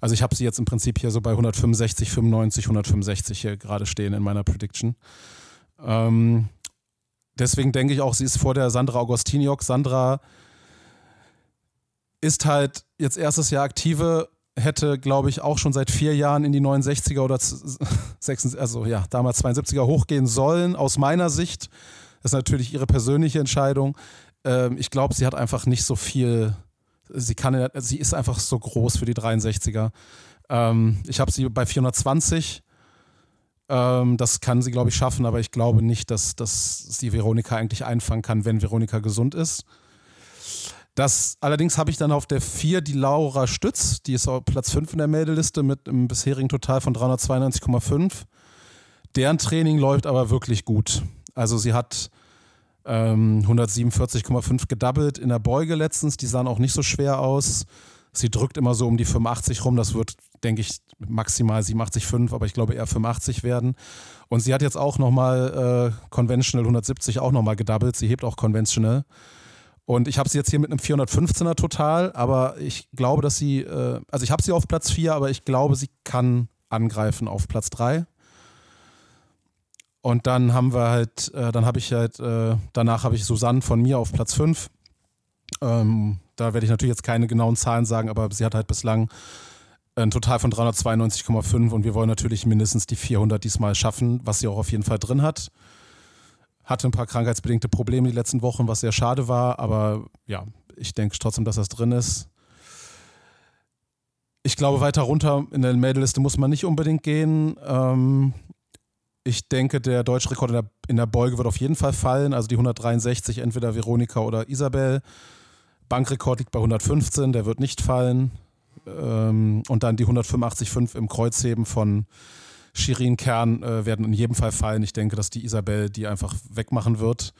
[SPEAKER 3] Also ich habe sie jetzt im Prinzip hier so bei 165, 95, 165 hier gerade stehen in meiner Prediction. Ähm, deswegen denke ich auch, sie ist vor der Sandra Augustiniok. Sandra ist halt jetzt erstes Jahr aktive, hätte, glaube ich, auch schon seit vier Jahren in die 69er oder 66, also ja, damals 72er hochgehen sollen, aus meiner Sicht. Das ist natürlich ihre persönliche Entscheidung. Ähm, ich glaube, sie hat einfach nicht so viel, sie kann, sie ist einfach so groß für die 63er. Ähm, ich habe sie bei 420. Ähm, das kann sie, glaube ich, schaffen, aber ich glaube nicht, dass, dass sie Veronika eigentlich einfangen kann, wenn Veronika gesund ist. Das allerdings habe ich dann auf der 4 die Laura Stütz, die ist auf Platz 5 in der Meldeliste mit einem bisherigen Total von 392,5. Deren Training läuft aber wirklich gut. Also sie hat ähm, 147,5 gedoubled in der Beuge letztens, die sahen auch nicht so schwer aus. Sie drückt immer so um die 85 rum, das wird, denke ich, maximal 87,5, aber ich glaube eher 85 werden. Und sie hat jetzt auch nochmal äh, Conventional 170 auch nochmal gedoubled, sie hebt auch Conventional. Und ich habe sie jetzt hier mit einem 415er total, aber ich glaube, dass sie, äh, also ich habe sie auf Platz 4, aber ich glaube, sie kann angreifen auf Platz 3. Und dann haben wir halt, äh, dann habe ich halt, äh, danach habe ich Susanne von mir auf Platz 5. Ähm, da werde ich natürlich jetzt keine genauen Zahlen sagen, aber sie hat halt bislang ein Total von 392,5 und wir wollen natürlich mindestens die 400 diesmal schaffen, was sie auch auf jeden Fall drin hat hatte ein paar krankheitsbedingte Probleme die letzten Wochen, was sehr schade war, aber ja, ich denke trotzdem, dass das drin ist. Ich glaube, weiter runter in der Meldeliste muss man nicht unbedingt gehen. Ähm, ich denke, der deutsche Rekord in der, in der Beuge wird auf jeden Fall fallen, also die 163, entweder Veronika oder Isabel. Bankrekord liegt bei 115, der wird nicht fallen. Ähm, und dann die 185,5 im Kreuzheben von Shirin Kern äh, werden in jedem Fall fallen. Ich denke, dass die Isabel die einfach wegmachen wird.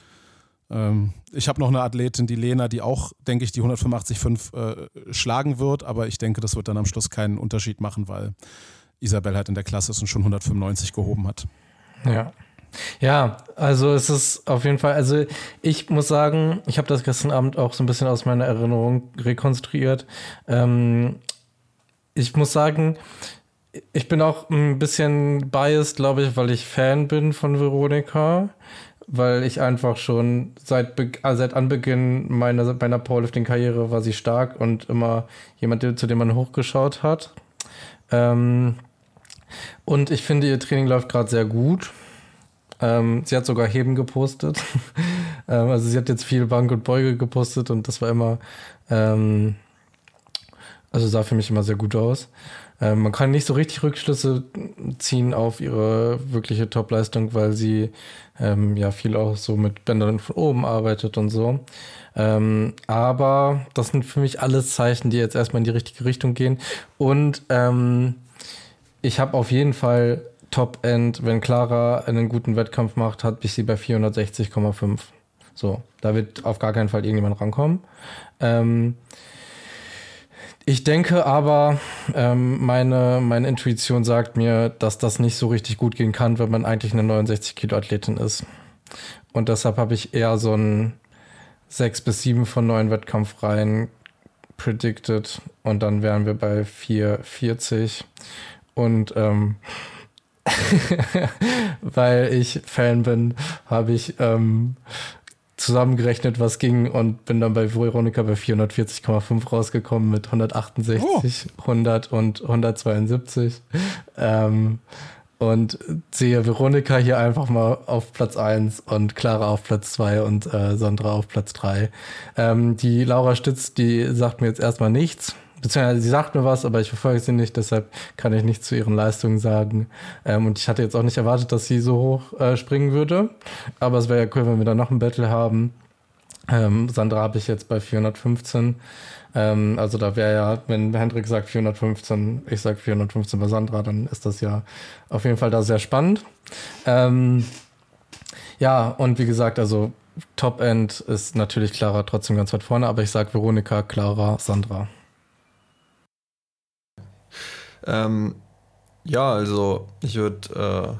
[SPEAKER 3] Ähm, ich habe noch eine Athletin, die Lena, die auch, denke ich, die 185,5 äh, schlagen wird, aber ich denke, das wird dann am Schluss keinen Unterschied machen, weil Isabel halt in der Klasse ist und schon 195 gehoben hat.
[SPEAKER 1] Ja. Ja, also es ist auf jeden Fall, also ich muss sagen, ich habe das gestern Abend auch so ein bisschen aus meiner Erinnerung rekonstruiert. Ähm, ich muss sagen, ich bin auch ein bisschen biased, glaube ich, weil ich Fan bin von Veronika. Weil ich einfach schon seit, Be also seit Anbeginn meiner, meiner Powerlifting-Karriere war sie stark und immer jemand, zu dem man hochgeschaut hat. Ähm, und ich finde, ihr Training läuft gerade sehr gut. Ähm, sie hat sogar Heben gepostet. <laughs> ähm, also sie hat jetzt viel Bank und Beuge gepostet und das war immer, ähm, also sah für mich immer sehr gut aus. Ähm, man kann nicht so richtig Rückschlüsse ziehen auf ihre wirkliche Topleistung, weil sie ähm, ja viel auch so mit Bändern von oben arbeitet und so. Ähm, aber das sind für mich alles Zeichen, die jetzt erstmal in die richtige Richtung gehen. Und ähm, ich habe auf jeden Fall Top-End, wenn Clara einen guten Wettkampf macht, hat ich sie bei 460,5. So, da wird auf gar keinen Fall irgendjemand rankommen. Ähm, ich denke aber, ähm, meine, meine Intuition sagt mir, dass das nicht so richtig gut gehen kann, wenn man eigentlich eine 69 Kilo Athletin ist. Und deshalb habe ich eher so ein 6 bis 7 von 9 Wettkampfreihen predicted. Und dann wären wir bei 440. Und ähm, <laughs> weil ich Fan bin, habe ich ähm, zusammengerechnet, was ging und bin dann bei Veronika bei 440,5 rausgekommen mit 168, oh. 100 und 172. Ähm, und sehe Veronika hier einfach mal auf Platz 1 und Clara auf Platz 2 und äh, Sandra auf Platz 3. Ähm, die Laura Stütz, die sagt mir jetzt erstmal nichts beziehungsweise sie sagt mir was, aber ich verfolge sie nicht, deshalb kann ich nichts zu ihren Leistungen sagen. Ähm, und ich hatte jetzt auch nicht erwartet, dass sie so hoch äh, springen würde. Aber es wäre ja cool, wenn wir da noch ein Battle haben. Ähm, Sandra habe ich jetzt bei 415. Ähm, also da wäre ja, wenn Hendrik sagt 415, ich sage 415 bei Sandra, dann ist das ja auf jeden Fall da sehr spannend. Ähm, ja, und wie gesagt, also Top End ist natürlich Clara trotzdem ganz weit vorne, aber ich sage Veronika, Clara, Sandra.
[SPEAKER 4] Ähm, Ja, also ich würde, äh,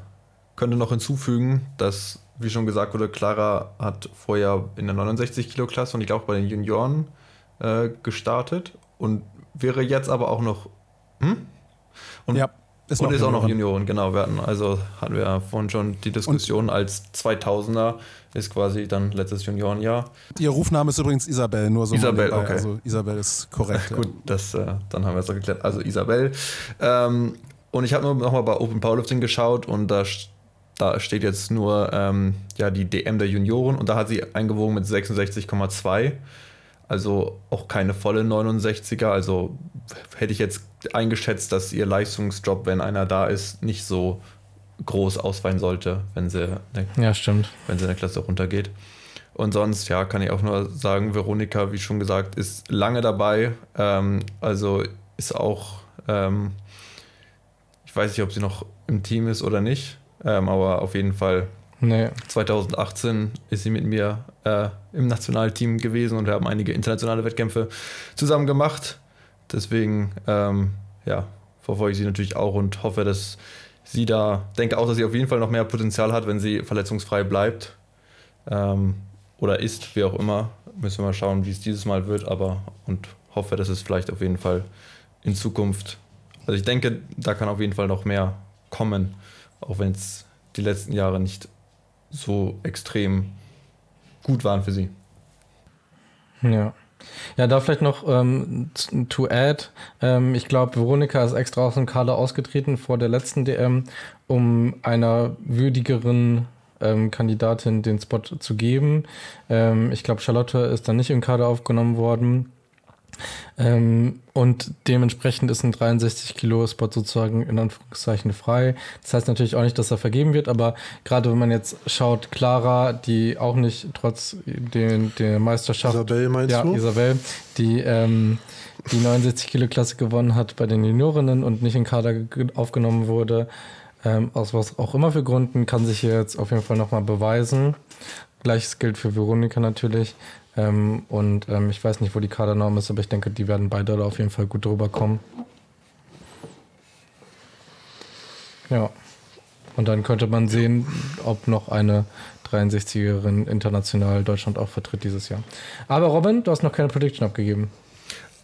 [SPEAKER 4] könnte noch hinzufügen, dass, wie schon gesagt wurde, Clara hat vorher in der 69 Kilo Klasse und ich glaube bei den Junioren äh, gestartet und wäre jetzt aber auch noch. Hm? Und,
[SPEAKER 3] Ja,
[SPEAKER 4] ist und ist auch noch Junioren, genau. Wir hatten, also hatten wir ja vorhin schon die Diskussion, als 2000er ist quasi dann letztes Juniorenjahr.
[SPEAKER 3] Ihr Rufname ist übrigens Isabel, nur so.
[SPEAKER 4] Isabel, okay.
[SPEAKER 3] Also Isabel ist korrekt. <laughs>
[SPEAKER 4] Gut, das, äh, dann haben wir es geklärt. Also Isabel. Ähm, und ich habe nur noch mal bei Open Powerlifting geschaut und da, da steht jetzt nur ähm, ja, die DM der Junioren und da hat sie eingewogen mit 66,2. Also auch keine volle 69er. Also hätte ich jetzt eingeschätzt, dass ihr Leistungsdrop, wenn einer da ist, nicht so groß ausfallen sollte, wenn sie,
[SPEAKER 1] Ja, stimmt.
[SPEAKER 4] wenn sie in der Klasse runtergeht. Und sonst, ja, kann ich auch nur sagen, Veronika, wie schon gesagt, ist lange dabei. Ähm, also ist auch, ähm, ich weiß nicht, ob sie noch im Team ist oder nicht, ähm, aber auf jeden Fall
[SPEAKER 1] Nee.
[SPEAKER 4] 2018 ist sie mit mir äh, im Nationalteam gewesen und wir haben einige internationale Wettkämpfe zusammen gemacht. Deswegen, ähm, ja, verfolge ich sie natürlich auch und hoffe, dass sie da, denke auch, dass sie auf jeden Fall noch mehr Potenzial hat, wenn sie verletzungsfrei bleibt. Ähm, oder ist, wie auch immer. Müssen wir mal schauen, wie es dieses Mal wird, aber und hoffe, dass es vielleicht auf jeden Fall in Zukunft, also ich denke, da kann auf jeden Fall noch mehr kommen, auch wenn es die letzten Jahre nicht so extrem gut waren für sie.
[SPEAKER 1] Ja. Ja, da vielleicht noch ähm, to add. Ähm, ich glaube, Veronika ist extra aus dem Kader ausgetreten vor der letzten DM, um einer würdigeren ähm, Kandidatin den Spot zu geben. Ähm, ich glaube, Charlotte ist dann nicht im Kader aufgenommen worden. Ähm, und dementsprechend ist ein 63 Kilo Spot sozusagen in Anführungszeichen frei. Das heißt natürlich auch nicht, dass er vergeben wird, aber gerade wenn man jetzt schaut, Clara, die auch nicht trotz den, der Meisterschaft
[SPEAKER 2] Isabel meinst
[SPEAKER 1] ja,
[SPEAKER 2] du?
[SPEAKER 1] Isabel, die ähm, die 69 Kilo Klasse gewonnen hat bei den Juniorinnen und nicht in Kader ge- aufgenommen wurde, ähm, aus was auch immer für Gründen, kann sich hier jetzt auf jeden Fall nochmal beweisen. Gleiches gilt für Veronika natürlich. Ähm, und ähm, ich weiß nicht, wo die Kadernorm ist, aber ich denke, die werden beide da auf jeden Fall gut drüber kommen. Ja. Und dann könnte man sehen, ob noch eine 63erin international Deutschland auch vertritt dieses Jahr. Aber Robin, du hast noch keine Prediction abgegeben.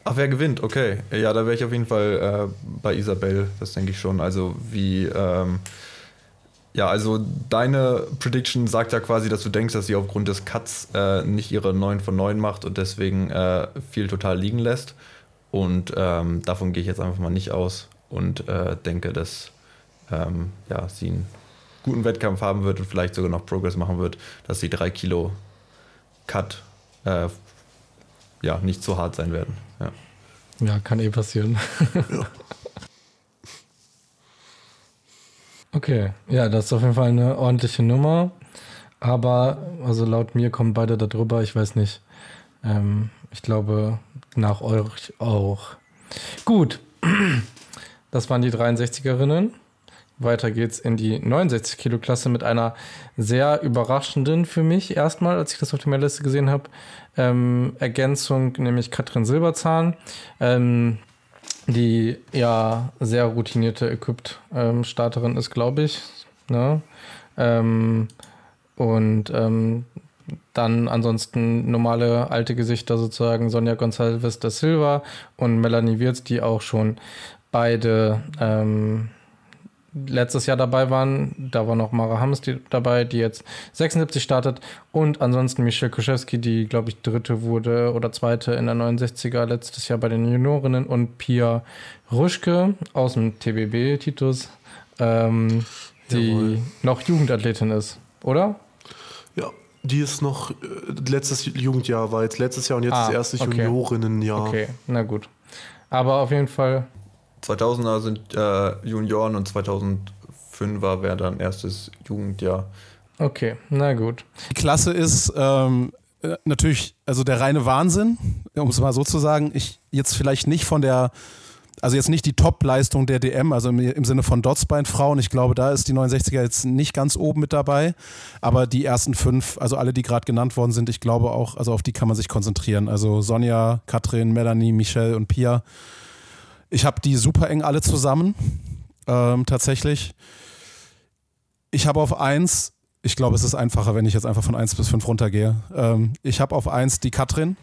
[SPEAKER 4] Ach, wer gewinnt? Okay. Ja, da wäre ich auf jeden Fall äh, bei Isabel, das denke ich schon. Also wie, ähm, ja, also deine Prediction sagt ja quasi, dass du denkst, dass sie aufgrund des Cuts äh, nicht ihre 9 von 9 macht und deswegen äh, viel total liegen lässt. Und ähm, davon gehe ich jetzt einfach mal nicht aus und äh, denke, dass ähm, ja, sie einen guten Wettkampf haben wird und vielleicht sogar noch Progress machen wird, dass die 3 Kilo Cut äh, ja, nicht zu hart sein werden. Ja.
[SPEAKER 1] Ja, kann eh passieren. <laughs> okay, ja, das ist auf jeden Fall eine ordentliche Nummer. Aber, also laut mir kommen beide da drüber. Ich weiß nicht. Ähm, ich glaube, nach euch auch. Gut. <clears throat> Das waren die 63erinnen. Weiter geht's in die 69 Kilo Klasse mit einer sehr überraschenden für mich erstmal, als ich das auf der Liste gesehen habe, ähm, Ergänzung, nämlich Katrin Silberzahn, ähm, die ja sehr routinierte Equipped-Starterin ist, glaube ich. Ne? Ähm, und ähm, dann ansonsten normale alte Gesichter sozusagen, Sonja Gonçalves da Silva und Melanie Wirz, die auch schon beide ähm, letztes Jahr dabei waren. Da war noch Mara Hammes die, dabei, die jetzt 76 startet. Und ansonsten Michelle Kuschewski, die, glaube ich, dritte wurde oder zweite in der 69er letztes Jahr bei den Juniorinnen. Und Pia Ruschke aus dem TBB, Titus, ähm, die
[SPEAKER 2] Jawohl.
[SPEAKER 1] noch Jugendathletin ist, oder?
[SPEAKER 2] Ja, die ist noch, äh, letztes Jugendjahr war jetzt letztes Jahr und jetzt
[SPEAKER 1] Ah,
[SPEAKER 2] das erste
[SPEAKER 1] okay.
[SPEAKER 2] Juniorinnenjahr.
[SPEAKER 1] Okay, na gut. Aber auf jeden Fall,
[SPEAKER 4] 2000er sind äh, Junioren und 2005er wäre dann erstes Jugendjahr.
[SPEAKER 1] okay, na gut.
[SPEAKER 3] Die Klasse ist ähm, äh, natürlich, also der reine Wahnsinn, um es mal so zu sagen. Ich jetzt vielleicht nicht von der, also jetzt nicht die Top-Leistung der DM, also im, im Sinne von Dotsbein-Frauen. Ich glaube, da ist die 69er jetzt nicht ganz oben mit dabei. Aber die ersten fünf, also alle, die gerade genannt worden sind, ich glaube auch, also auf die kann man sich konzentrieren. Also Sonja, Katrin, Melanie, Michelle und Pia. Ich habe die super eng alle zusammen. ähm, tatsächlich. Ich habe auf 1, ich glaube, es ist einfacher, wenn ich jetzt einfach von 1 bis 5 runtergehe. Ähm, ich habe auf 1 die Katrin.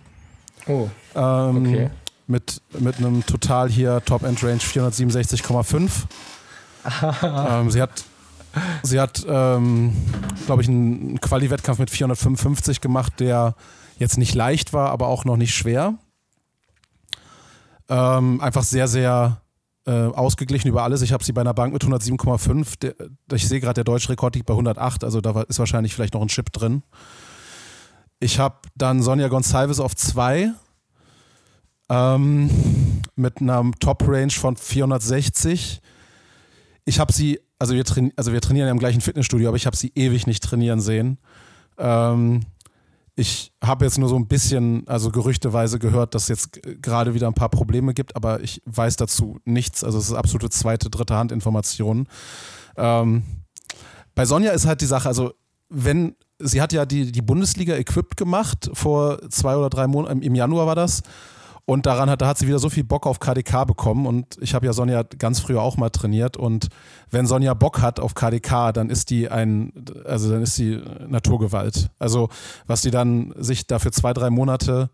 [SPEAKER 1] Oh.
[SPEAKER 3] Ähm,
[SPEAKER 1] Okay.
[SPEAKER 3] Mit, mit einem Total hier Top-End-Range 467,5. ähm, sie hat, sie hat ähm, glaube ich, einen Quali-Wettkampf mit 455 gemacht, der jetzt nicht leicht war, aber auch noch nicht schwer. Ähm, einfach sehr, sehr äh, ausgeglichen über alles. Ich habe sie bei einer Bank mit 107,5. Der- Ich sehe gerade, der deutsche Rekord liegt bei 108, also da ist wahrscheinlich vielleicht noch ein Chip drin. Ich habe dann Sonja Gonçalves auf 2 ähm, mit einer Top-Range von 460. Ich habe sie, also wir, also wir trainieren ja im gleichen Fitnessstudio, aber ich habe sie ewig nicht trainieren sehen. Ähm, ich habe jetzt nur so ein bisschen, also gerüchteweise gehört, dass es jetzt gerade wieder ein paar Probleme gibt, aber ich weiß dazu nichts. Also es ist absolute zweite, dritte Hand-Information. Ähm, bei Sonja ist halt die Sache, also wenn, sie hat ja die, die Bundesliga equipped gemacht, vor zwei oder drei Monaten, im Januar war das. Und daran hat, da hat sie wieder so viel Bock auf KDK bekommen. Und ich habe ja Sonja ganz früher auch mal trainiert. Und wenn Sonja Bock hat auf KDK, dann ist die ein, also dann ist sie Naturgewalt. Also was die dann sich dafür zwei, drei Monate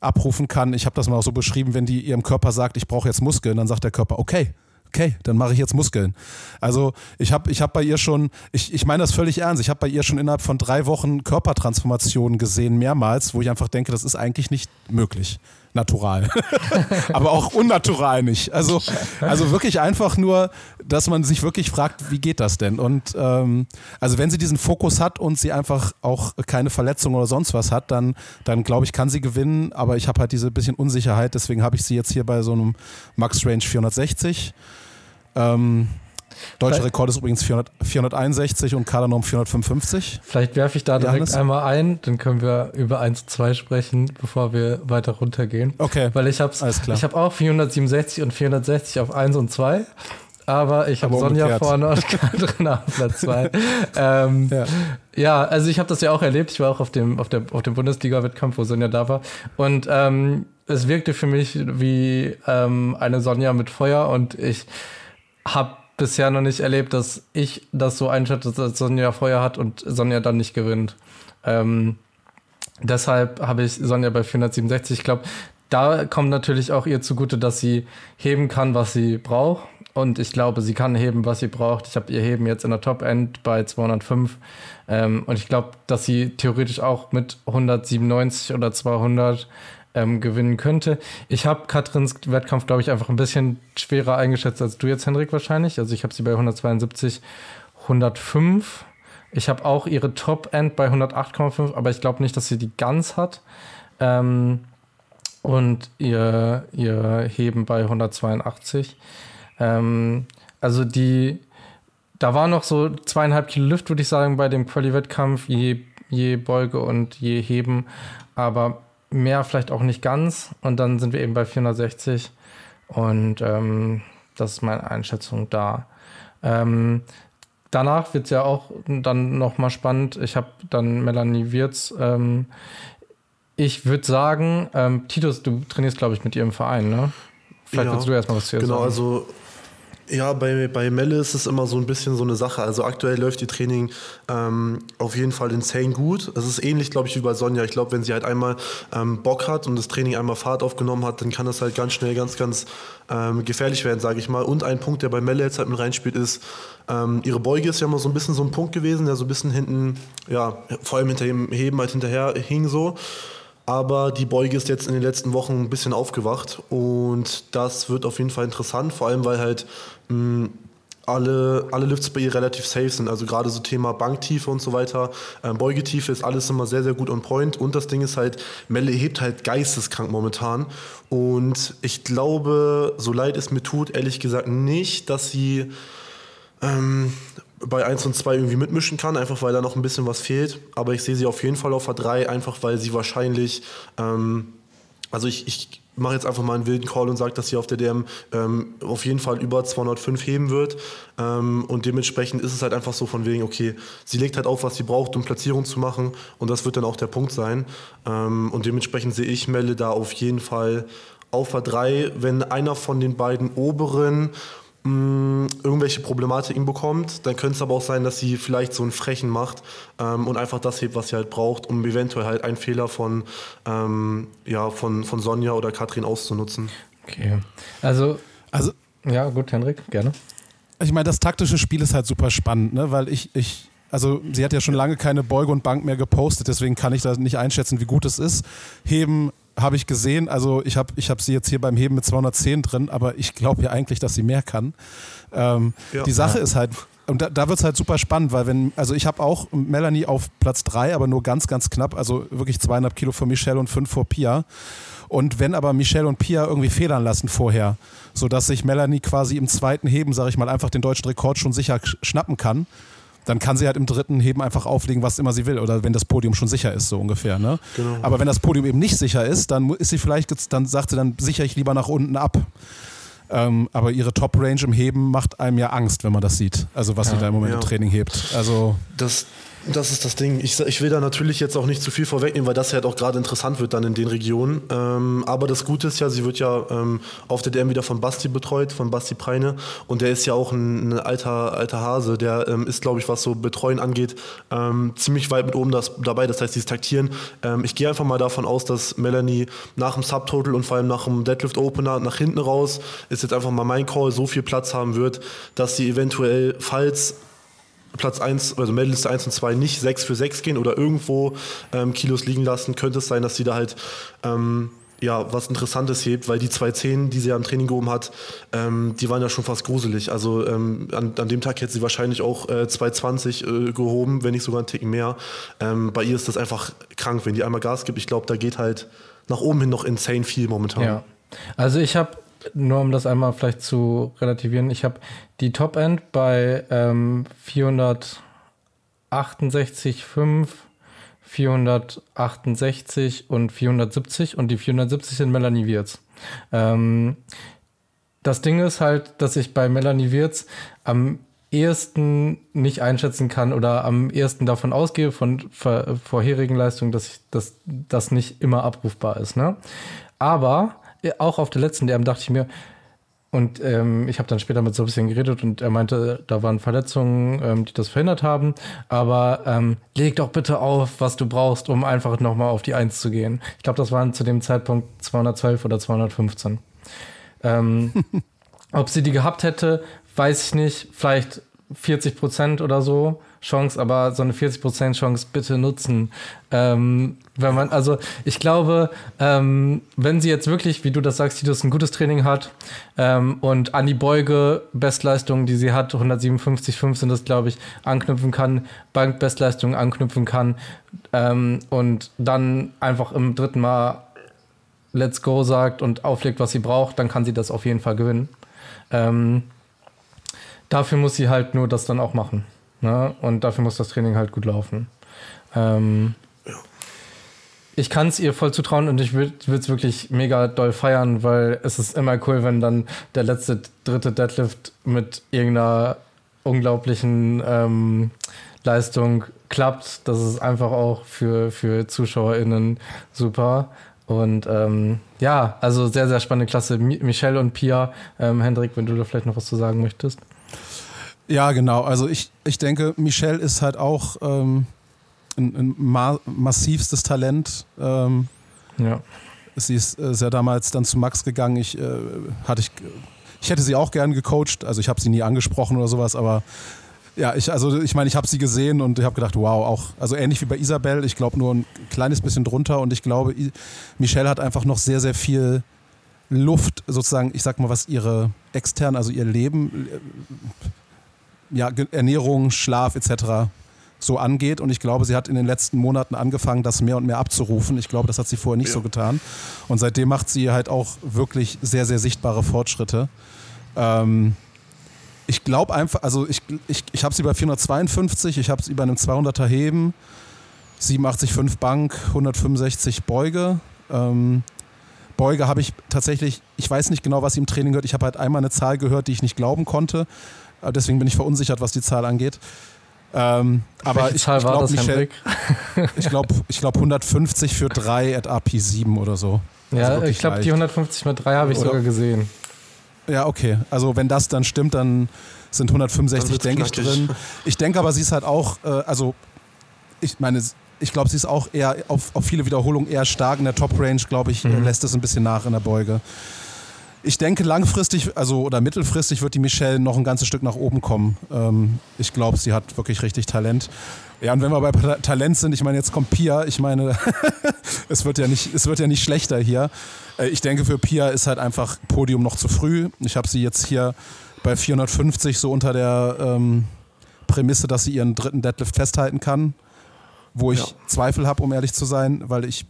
[SPEAKER 3] abrufen kann. Ich habe das mal auch so beschrieben, wenn die ihrem Körper sagt, ich brauche jetzt Muskeln, dann sagt der Körper, okay, okay, dann mache ich jetzt Muskeln. Also ich habe ich hab bei ihr schon, ich, ich meine das völlig ernst, ich habe bei ihr schon innerhalb von drei Wochen Körpertransformationen gesehen, mehrmals, wo ich einfach denke, das ist eigentlich nicht möglich. Natural. <laughs> Aber auch unnatural nicht. Also, also wirklich einfach nur, dass man sich wirklich fragt, wie geht das denn? Und ähm, also wenn sie diesen Fokus hat und sie einfach auch keine Verletzung oder sonst was hat, dann, dann glaube ich, kann sie gewinnen. Aber ich habe halt diese bisschen Unsicherheit, deswegen habe ich sie jetzt hier bei so einem Max Range 460. Ähm, deutscher
[SPEAKER 1] Vielleicht-
[SPEAKER 3] Rekord ist übrigens 400, 461 und Kadernorm 455.
[SPEAKER 1] Vielleicht werfe ich da direkt
[SPEAKER 3] Johannes?
[SPEAKER 1] einmal ein, dann können wir über 1 und 2 sprechen, bevor wir weiter runtergehen.
[SPEAKER 3] Okay.
[SPEAKER 1] Weil ich
[SPEAKER 3] klar.
[SPEAKER 1] ich habe auch 467 und 460 auf 1 und 2. Aber ich habe Sonja
[SPEAKER 3] umgekehrt.
[SPEAKER 1] vorne und Katrin auf <laughs> Platz 2. ähm,
[SPEAKER 3] Ja.
[SPEAKER 1] ja, also ich habe das ja auch erlebt. Ich war auch auf dem, auf der, auf dem Bundesliga-Wettkampf, wo Sonja da war. Und ähm, es wirkte für mich wie ähm, eine Sonja mit Feuer. Und ich habe bisher noch nicht erlebt, dass ich das so einschätze, dass Sonja Feuer hat und Sonja dann nicht gewinnt. Ähm, deshalb habe ich Sonja bei 467. Ich glaube, da kommt natürlich auch ihr zugute, dass sie heben kann, was sie braucht. Und ich glaube, sie kann heben, was sie braucht. Ich habe ihr Heben jetzt in der Top-End bei 205. Ähm, und ich glaube, dass sie theoretisch auch mit 197 oder 200 ähm, gewinnen könnte. Ich habe Katrins Wettkampf, glaube ich, einfach ein bisschen schwerer eingeschätzt als du jetzt, Henrik, wahrscheinlich. Also ich habe sie bei 172, 105. Ich habe auch ihre Top-End bei 108,5, aber ich glaube nicht, dass sie die ganz hat. Ähm, und ihr, ihr Heben bei 182. Ähm, also die, da war noch so zweieinhalb Kilo Luft, würde ich sagen, bei dem Quali-Wettkampf, je, je Beuge und je Heben, aber mehr vielleicht auch nicht ganz. Und dann sind wir eben bei 460 und ähm, das ist meine Einschätzung da. Ähm, danach wird es ja auch dann nochmal spannend. Ich habe dann Melanie Wirz. Ähm, ich würde sagen, ähm, Titus, du trainierst, glaube ich, mit ihrem Verein, ne? Vielleicht
[SPEAKER 2] Ja,
[SPEAKER 1] willst du erstmal was zu ihr
[SPEAKER 2] Genau,
[SPEAKER 1] sagen.
[SPEAKER 2] also ja, bei, bei Melle ist es immer so ein bisschen so eine Sache. Also aktuell läuft die Training ähm, auf jeden Fall insane gut. Es ist ähnlich, glaube ich, wie bei Sonja. Ich glaube, wenn sie halt einmal ähm, Bock hat und das Training einmal Fahrt aufgenommen hat, dann kann das halt ganz schnell ganz, ganz ähm, gefährlich werden, sage ich mal. Und ein Punkt, der bei Melle jetzt halt mit reinspielt, ist, ähm, ihre Beuge ist ja immer so ein bisschen so ein Punkt gewesen, der so ein bisschen hinten, ja, vor allem hinter dem Heben halt hinterher hing so. Aber die Beuge ist jetzt in den letzten Wochen ein bisschen aufgewacht und das wird auf jeden Fall interessant, vor allem weil halt mh, alle, alle Lifts bei ihr relativ safe sind. Also gerade so Thema Banktiefe und so weiter, ähm, Beugetiefe ist alles immer sehr, sehr gut on point. Und das Ding ist halt, Melle hebt halt geisteskrank momentan. Und ich glaube, so leid es mir tut, ehrlich gesagt nicht, dass sie ähm, bei 1 und 2 irgendwie mitmischen kann, einfach weil da noch ein bisschen was fehlt. Aber ich sehe sie auf jeden Fall auf A3, einfach weil sie wahrscheinlich, ähm, also ich, ich mache jetzt einfach mal einen wilden Call und sage, dass sie auf der DM ähm, auf jeden Fall über 205 heben wird. Ähm, und dementsprechend ist es halt einfach so von wegen, okay, sie legt halt auf, was sie braucht, um Platzierung zu machen. Und das wird dann auch der Punkt sein. Ähm, und dementsprechend sehe ich Melle da auf jeden Fall auf A3, wenn einer von den beiden oberen mh, irgendwelche Problematiken bekommt. Dann könnte es aber auch sein, dass sie vielleicht so einen Frechen macht ähm, und einfach das hebt, was sie halt braucht, um eventuell halt einen Fehler von, ähm, ja, von, von Sonja oder Katrin auszunutzen.
[SPEAKER 1] Okay. Also,
[SPEAKER 3] Also
[SPEAKER 1] ja, gut, Henrik, gerne.
[SPEAKER 3] ich meine, das taktische Spiel ist halt super spannend, ne? weil ich, ich, also sie hat ja schon lange keine Beuge und Bank mehr gepostet, deswegen kann ich da nicht einschätzen, wie gut es ist. Heben habe ich gesehen, also ich habe ich hab sie jetzt hier beim Heben mit 210 drin, aber ich glaube ja eigentlich, dass sie mehr kann. Ähm,
[SPEAKER 2] Ja.
[SPEAKER 3] die Sache ist halt, und da, da wird es halt super spannend, weil wenn, also ich habe auch Melanie auf Platz 3, aber nur ganz, ganz knapp, also wirklich zweieinhalb Kilo vor Michelle und fünf vor Pia. Und wenn aber Michelle und Pia irgendwie federn lassen vorher, sodass sich Melanie quasi im zweiten Heben, sage ich mal, einfach den deutschen Rekord schon sicher sch- schnappen kann, dann kann sie halt im dritten Heben einfach auflegen, was immer sie will. Oder wenn das Podium schon sicher ist, so ungefähr. Ne?
[SPEAKER 2] Genau.
[SPEAKER 3] Aber wenn das Podium eben nicht sicher ist, dann ist sie vielleicht, dann sagt sie, dann sichere ich lieber nach unten ab. Ähm, aber ihre Top-Range im Heben macht einem ja Angst, wenn man das sieht. Also was sie da im Moment
[SPEAKER 2] Ja.
[SPEAKER 3] im Training hebt. Also
[SPEAKER 2] Das, das ist das Ding. Ich, ich will da natürlich jetzt auch nicht zu viel vorwegnehmen, weil das halt auch gerade interessant wird dann in den Regionen. Ähm, aber das Gute ist ja, sie wird ja ähm, auf der DM wieder von Basti betreut, von Basti Preine. Und der ist ja auch ein, ein alter, alter Hase. Der ähm, ist, glaube ich, was so Betreuen angeht, ähm, ziemlich weit mit oben das, dabei. Das heißt, dieses Taktieren. Ähm, ich gehe einfach mal davon aus, dass Melanie nach dem Subtotal und vor allem nach dem Deadlift Opener nach hinten raus, ist jetzt einfach mal mein Call, so viel Platz haben wird, dass sie eventuell, falls Platz 1, also Medalliste 1 und 2 nicht 6 für 6 gehen oder irgendwo ähm, Kilos liegen lassen, könnte es sein, dass sie da halt ähm, ja, was Interessantes hebt, weil die 210, die sie ja im Training gehoben hat, ähm, die waren ja schon fast gruselig. Also ähm, an, an dem Tag hätte sie wahrscheinlich auch äh, 220 äh, gehoben, wenn nicht sogar einen Ticken mehr. Ähm, bei ihr ist das einfach krank, wenn die einmal Gas gibt. Ich glaube, da geht halt nach oben hin noch insane viel momentan.
[SPEAKER 1] Ja. Also ich habe, nur um das einmal vielleicht zu relativieren, ich habe die Top-End bei ähm, 468,5, 468 und 470 und die 470 sind Melanie Wirz. Ähm, das Ding ist halt, dass ich bei Melanie Wirz am ehesten nicht einschätzen kann oder am ehesten davon ausgehe, von vorherigen Leistungen, dass dass das nicht immer abrufbar ist. Ne? Aber auch auf der letzten DM dachte ich mir, und ähm, ich habe dann später mit so ein bisschen geredet und er meinte, da waren Verletzungen, ähm, die das verhindert haben. Aber ähm, leg doch bitte auf, was du brauchst, um einfach nochmal auf die 1 zu gehen. Ich glaube, das waren zu dem Zeitpunkt 212 oder 215. Ähm, <laughs> ob sie die gehabt hätte, weiß ich nicht. Vielleicht 40 Prozent oder so Chance, aber so eine 40 Prozent Chance bitte nutzen. Ähm, wenn man, also ich glaube, ähm, wenn sie jetzt wirklich, wie du das sagst, Titus ein gutes Training hat ähm, und an die Beuge Bestleistungen, die sie hat, 157,5 sind das, glaube ich, anknüpfen kann, Bankbestleistungen anknüpfen kann ähm, und dann einfach im dritten Mal Let's Go sagt und auflegt, was sie braucht, dann kann sie das auf jeden Fall gewinnen. Ähm, dafür muss sie halt nur das dann auch machen. Ne? Und dafür muss das Training halt gut laufen. Ähm, ich kann es ihr voll zutrauen und ich würde es wirklich mega doll feiern, weil es ist immer cool, wenn dann der letzte, dritte Deadlift mit irgendeiner unglaublichen ähm, Leistung klappt. Das ist einfach auch für, für ZuschauerInnen super. Und ähm, ja, also sehr, sehr spannende Klasse. Mi Michelle und Pia, ähm, Hendrik, wenn du da vielleicht noch was zu sagen möchtest.
[SPEAKER 3] Ja, genau. Also ich, ich denke, Michelle ist halt auch ähm, ein, ein ma massivstes Talent. Ähm,
[SPEAKER 1] Ja.
[SPEAKER 3] sie ist, äh, ist ja damals dann zu Max gegangen. Ich, äh, hatte ich, ich hätte sie auch gern gecoacht. Also ich habe sie nie angesprochen oder sowas, aber ja, ich, also ich meine, ich habe sie gesehen und ich habe gedacht, wow, auch, also ähnlich wie bei Isabel, ich glaube nur ein kleines bisschen drunter und ich glaube, Michelle hat einfach noch sehr, sehr viel Luft, sozusagen, ich sag mal, was ihre extern, also ihr Leben, äh, ja, Ernährung, Schlaf etc. so angeht. Und ich glaube, sie hat in den letzten Monaten angefangen, das mehr und mehr abzurufen. Ich glaube, das hat sie vorher nicht so getan. Und seitdem macht sie halt auch wirklich sehr, sehr sichtbare Fortschritte. Ähm, ich glaube einfach, also ich, ich, ich habe sie bei 452, ich habe sie bei einem 200er Heben, 87,5 Bank, 165 Beuge. Ähm, Beuge habe ich tatsächlich, ich weiß nicht genau, was sie im Training hört. Ich habe halt einmal eine Zahl gehört, die ich nicht glauben konnte. Äh, Deswegen bin ich verunsichert, was die Zahl angeht. Ähm, aber
[SPEAKER 1] Welche
[SPEAKER 3] ich, ich glaube, ich glaube ich glaub 150 für 3 at AP7 oder so. Also
[SPEAKER 1] Ja,
[SPEAKER 3] wirklich
[SPEAKER 1] ich glaube, die
[SPEAKER 3] leicht.
[SPEAKER 1] 150 mit 3 habe ich
[SPEAKER 3] Oder-
[SPEAKER 1] sogar gesehen.
[SPEAKER 3] Ja, okay. Also wenn das dann stimmt, dann sind 165, denke ich, drin. Ich denke aber, sie ist halt auch, äh, also ich meine, ich glaube, sie ist auch eher auf, auf viele Wiederholungen eher stark. In der Top-Range, glaube ich, mhm. lässt es ein bisschen nach in der Beuge. Ich denke, langfristig, also oder mittelfristig wird die Michelle noch ein ganzes Stück nach oben kommen. Ähm, ich glaube, sie hat wirklich richtig Talent. Ja, und wenn wir bei Talent sind, ich meine, jetzt kommt Pia. Ich meine, <laughs> es, wird ja nicht, es wird ja nicht schlechter hier. Äh, ich denke, für Pia ist halt einfach Podium noch zu früh. Ich habe sie jetzt hier bei 450 so unter der ähm, Prämisse, dass sie ihren dritten Deadlift festhalten kann. Wo ich ja. Zweifel habe, um ehrlich zu sein, weil ich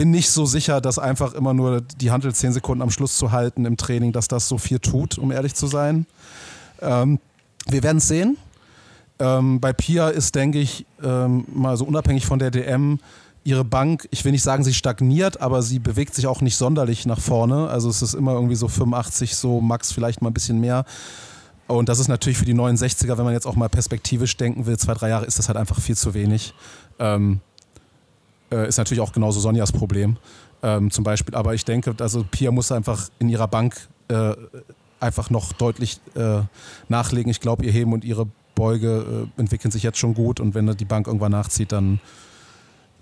[SPEAKER 3] bin nicht so sicher, dass einfach immer nur die Handel 10 Sekunden am Schluss zu halten im Training, dass das so viel tut, um ehrlich zu sein. Ähm, wir werden es sehen. Ähm, bei Pia ist, denke ich, ähm, mal so unabhängig von der DM, ihre Bank, ich will nicht sagen, sie stagniert, aber sie bewegt sich auch nicht sonderlich nach vorne. Also es ist immer irgendwie so 85, so max vielleicht mal ein bisschen mehr. Und das ist natürlich für die 69er, wenn man jetzt auch mal perspektivisch denken will, zwei, drei Jahre ist das halt einfach viel zu wenig. Ähm, äh, ist natürlich auch genauso Sonjas Problem ähm, zum Beispiel. Aber ich denke, also Pia muss einfach in ihrer Bank äh, einfach noch deutlich äh, nachlegen. Ich glaube, ihr Heben und ihre Beuge äh, entwickeln sich jetzt schon gut und wenn die Bank irgendwann nachzieht, dann,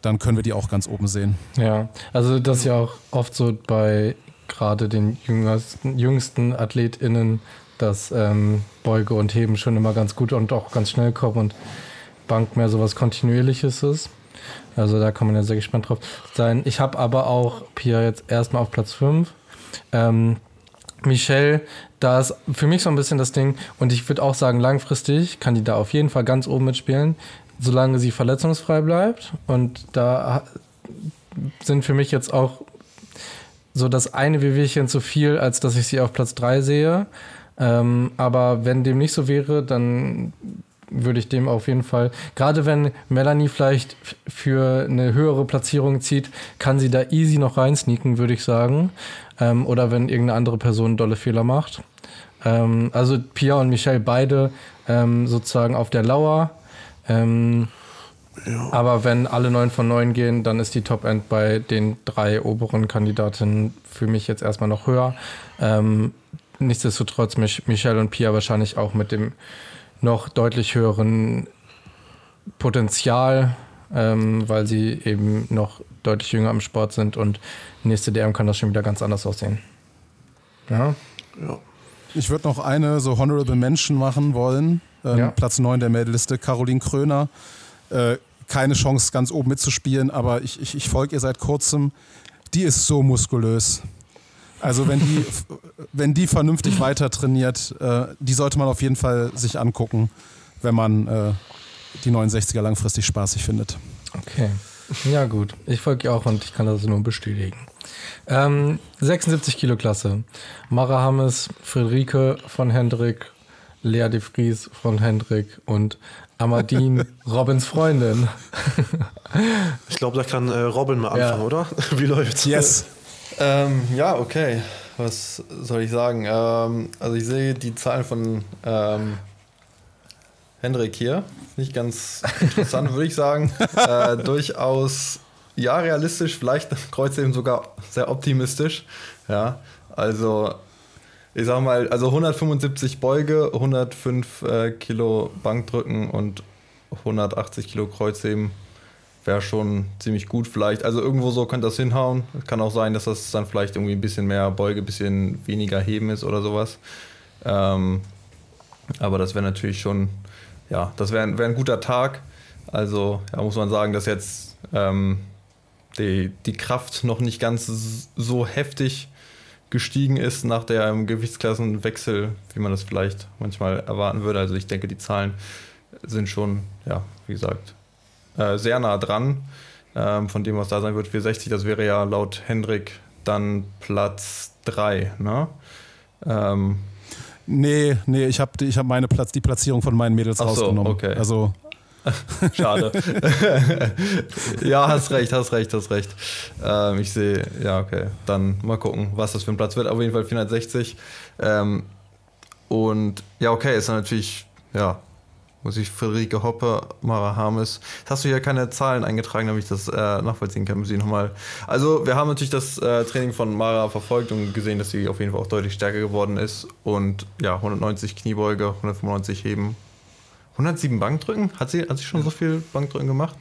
[SPEAKER 3] dann können wir die auch ganz oben sehen.
[SPEAKER 1] Ja, also das ist ja auch oft so bei gerade den jüngsten, jüngsten AthletInnen, dass ähm, Beuge und Heben schon immer ganz gut und auch ganz schnell kommen und Bank mehr so was Kontinuierliches ist. Also da kann man ja sehr gespannt drauf sein. Ich habe aber auch Pia jetzt erstmal auf Platz 5. Ähm, Michelle, da ist für mich so ein bisschen das Ding, und ich würde auch sagen, langfristig kann die da auf jeden Fall ganz oben mitspielen, solange sie verletzungsfrei bleibt. Und da sind für mich jetzt auch so das eine Wehwehchen zu viel, als dass ich sie auf Platz 3 sehe. Ähm, aber wenn dem nicht so wäre, dann würde ich dem auf jeden Fall, gerade wenn Melanie vielleicht für eine höhere Platzierung zieht, kann sie da easy noch reinsneaken, würde ich sagen. Ähm, oder wenn irgendeine andere Person dolle Fehler macht. Ähm, also Pia und Michelle beide ähm, sozusagen auf der Lauer. Ähm, ja. Aber wenn alle neun von neun gehen, dann ist die Top-End bei den drei oberen Kandidatinnen für mich jetzt erstmal noch höher. Ähm, nichtsdestotrotz Michelle und Pia wahrscheinlich auch mit dem noch deutlich höheren Potenzial, ähm, weil sie eben noch deutlich jünger im Sport sind und nächste DM kann das schon wieder ganz anders aussehen. Ja.
[SPEAKER 3] ja. Ich würde noch eine so Honorable Mention machen wollen. Ähm, ja. Platz 9 der Meldeliste, Caroline Kröner. Äh, keine Chance, ganz oben mitzuspielen, aber ich, ich, ich folge ihr seit kurzem. Die ist so muskulös. Also wenn die, wenn die vernünftig <laughs> weiter trainiert, äh, die sollte man auf jeden Fall sich angucken, wenn man äh, die 69er langfristig spaßig findet.
[SPEAKER 1] Okay. Ja, gut. Ich folge ihr auch und ich kann das nur bestätigen. Ähm, 76 Kilo Klasse. Mara Hammes, Friederike von Hendrik, Lea de Vries von Hendrik und Amadine, <laughs> Robins Freundin.
[SPEAKER 2] ich glaube, da kann äh, Robin mal anfangen, ja. oder? <laughs> Wie läuft's?
[SPEAKER 4] Yes. Ähm, ja, okay. Was soll ich sagen? Ähm, also ich sehe die Zahlen von ähm, Hendrik hier. Nicht ganz interessant, würde ich sagen. <laughs> Äh, durchaus, ja, realistisch, vielleicht Kreuzheben sogar sehr optimistisch. Ja, also ich sag mal, also 175 Beuge, 105 äh, Kilo Bankdrücken und 180 Kilo Kreuzheben wäre schon ziemlich gut vielleicht. Also irgendwo so könnte das hinhauen. Kann auch sein, dass das dann vielleicht irgendwie ein bisschen mehr Beuge, ein bisschen weniger Heben ist oder sowas. Ähm, aber das wäre natürlich schon, ja, das wäre wär ein guter Tag. Also ja, muss man sagen, dass jetzt ähm, die, die Kraft noch nicht ganz so heftig gestiegen ist nach dem Gewichtsklassenwechsel, wie man das vielleicht manchmal erwarten würde. Also ich denke, die Zahlen sind schon, ja, wie gesagt, äh, sehr nah dran ähm, von dem, was da sein wird. 460, das wäre ja laut Hendrik dann Platz 3, ne? Ähm,
[SPEAKER 3] nee, nee, ich habe ich hab meine Platz, die Platzierung von meinen Mädels Ach rausgenommen. So, okay. Also <laughs> <laughs>
[SPEAKER 4] Schade. <laughs> ja, hast recht, hast recht, hast recht. Ähm, ich sehe, ja, okay. Dann mal gucken, was das für ein Platz wird. Auf jeden Fall 460. Ähm, und ja, okay, ist natürlich, ja, wo sich Friederike Hoppe, Mara Harmes. Jetzt hast du hier keine Zahlen eingetragen, damit ich das äh, nachvollziehen kann. Sie nochmal. Also, wir haben natürlich das äh, Training von Mara verfolgt und gesehen, dass sie auf jeden Fall auch deutlich stärker geworden ist. Und ja, 190 Kniebeuge, 195 Heben. 107 Bankdrücken? Hat sie, hat sie schon so viel Bankdrücken gemacht?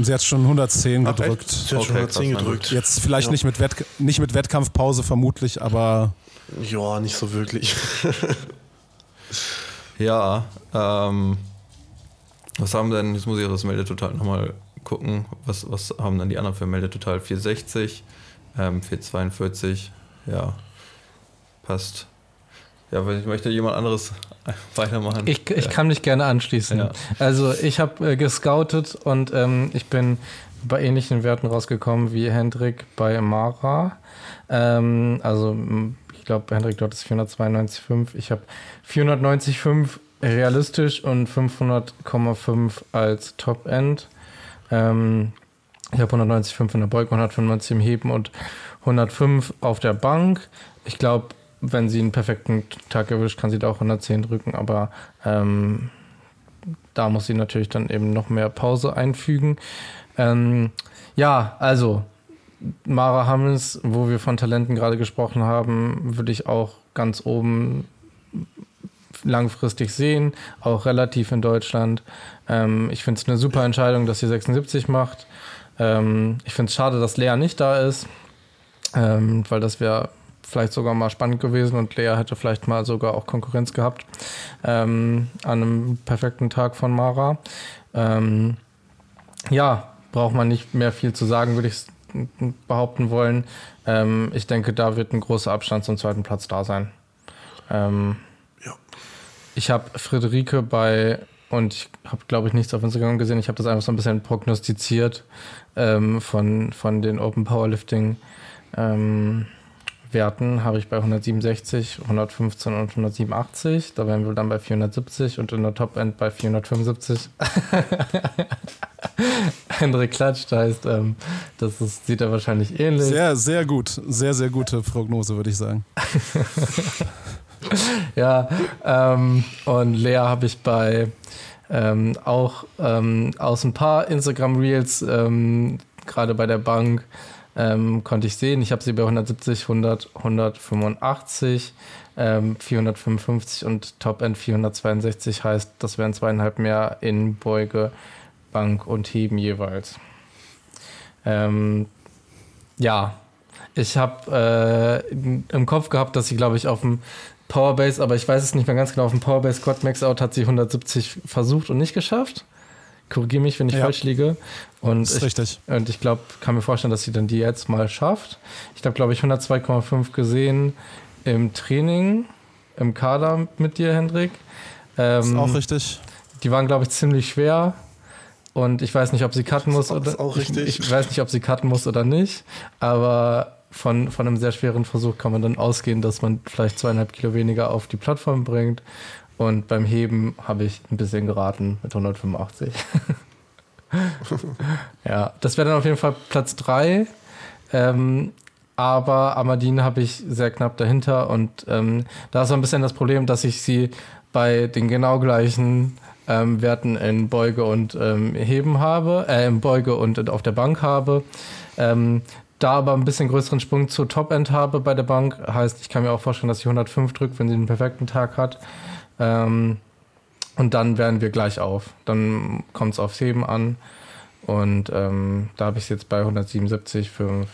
[SPEAKER 3] Sie hat schon 110
[SPEAKER 4] Ach,
[SPEAKER 3] gedrückt.
[SPEAKER 4] echt?
[SPEAKER 2] Sie hat schon
[SPEAKER 4] Okay,
[SPEAKER 2] 110
[SPEAKER 4] krass,
[SPEAKER 2] gedrückt.
[SPEAKER 3] Jetzt vielleicht
[SPEAKER 2] Ja.
[SPEAKER 3] nicht, mit Wett nicht mit Wettkampfpause vermutlich, aber
[SPEAKER 2] Ja, nicht so wirklich. <laughs>
[SPEAKER 4] Ja, ähm, was haben denn, jetzt muss ich das Meldetotal nochmal gucken, was, was haben dann die anderen für Meldetotal? 460, ähm, 442, ja, passt. Ja, wenn ich möchte jemand anderes <laughs> weitermachen.
[SPEAKER 1] Ich, ich
[SPEAKER 4] ja.
[SPEAKER 1] kann mich gerne anschließen.
[SPEAKER 4] Ja.
[SPEAKER 1] Also ich habe äh, gescoutet und ähm, ich bin bei ähnlichen Werten rausgekommen wie Hendrik bei Mara. Ähm, also ich glaube, Hendrik dort ist 492,5. Ich habe 490,5 realistisch und 500,5 als Top-End. Ähm, ich habe 190,5 in der Beuge, 195 im Heben und 105 auf der Bank. Ich glaube, wenn sie einen perfekten Tag erwischt, kann sie da auch 110 drücken, aber ähm, da muss sie natürlich dann eben noch mehr Pause einfügen. Ähm, ja, also Mara Hammes, wo wir von Talenten gerade gesprochen haben, würde ich auch ganz oben langfristig sehen, auch relativ in Deutschland. Ähm, ich finde es eine super Entscheidung, dass sie 76 macht. Ähm, ich finde es schade, dass Lea nicht da ist, ähm, weil das wäre vielleicht sogar mal spannend gewesen und Lea hätte vielleicht mal sogar auch Konkurrenz gehabt ähm, an einem perfekten Tag von Mara. Ähm, ja, braucht man nicht mehr viel zu sagen, würde ich behaupten wollen. Ähm, ich denke, da wird ein großer Abstand zum zweiten Platz da sein. Ähm,
[SPEAKER 2] Ja.
[SPEAKER 1] Ich habe Friederike bei, und ich habe, glaube ich, nichts auf Instagram gesehen, ich habe das einfach so ein bisschen prognostiziert ähm, von, von den Open Powerlifting ähm, Werten habe ich bei 167, 115 und 187. Da wären wir dann bei 470 und in der Top-End bei 475. Hendrik klatscht, heißt, ähm, das ist, sieht er wahrscheinlich ähnlich.
[SPEAKER 3] sehr, sehr gut. Sehr, sehr gute Prognose, würde ich sagen. <laughs>
[SPEAKER 1] Ja, ähm, und Lea habe ich bei ähm, auch ähm, aus ein paar Instagram-Reels, ähm, gerade bei der Bank, ähm, konnte ich sehen. Ich habe sie bei 170, 100, 185, ähm, 455 und Top-End 462. Heißt, das wären zweieinhalb mehr in Beuge, Bank und Heben jeweils. Ähm, ja, ich habe äh, im Kopf gehabt, dass sie, glaube ich, auf dem Powerbase, aber ich weiß es nicht mehr ganz genau, auf dem Powerbase Squad Maxout hat sie 170 versucht und nicht geschafft. Korrigiere mich, wenn ich
[SPEAKER 3] Ja.
[SPEAKER 1] falsch liege. Und
[SPEAKER 3] Das ist
[SPEAKER 1] ich,
[SPEAKER 3] richtig.
[SPEAKER 1] und ich glaube, kann mir vorstellen, dass sie dann die jetzt mal schafft. Ich habe, glaube ich, 102,5 gesehen im Training, im Kader mit dir, Hendrik.
[SPEAKER 3] Das ist
[SPEAKER 1] Ähm,
[SPEAKER 3] auch richtig.
[SPEAKER 1] die waren, glaube ich, ziemlich schwer. Und ich weiß nicht, ob sie cutten muss
[SPEAKER 2] Das ist
[SPEAKER 1] oder
[SPEAKER 2] auch richtig.
[SPEAKER 1] Ich, ich weiß nicht, ob sie cutten muss oder nicht. Aber von, von einem sehr schweren Versuch kann man dann ausgehen, dass man vielleicht zweieinhalb Kilo weniger auf die Plattform bringt. Und beim Heben habe ich ein bisschen geraten mit 185. <laughs> ja, das wäre dann auf jeden Fall Platz 3. Ähm, aber Amadine habe ich sehr knapp dahinter und ähm, da ist so ein bisschen das Problem, dass ich sie bei den genau gleichen ähm, Werten in Beuge und ähm, Heben habe, äh, in Beuge und auf der Bank habe. Ähm, da aber ein bisschen größeren Sprung zu Top-End habe bei der Bank, heißt, ich kann mir auch vorstellen, dass sie 105 drückt, wenn sie einen perfekten Tag hat. Ähm, und dann werden wir gleich auf. Dann kommt es aufs Heben an. Und ähm, da habe ich es jetzt bei 177,5.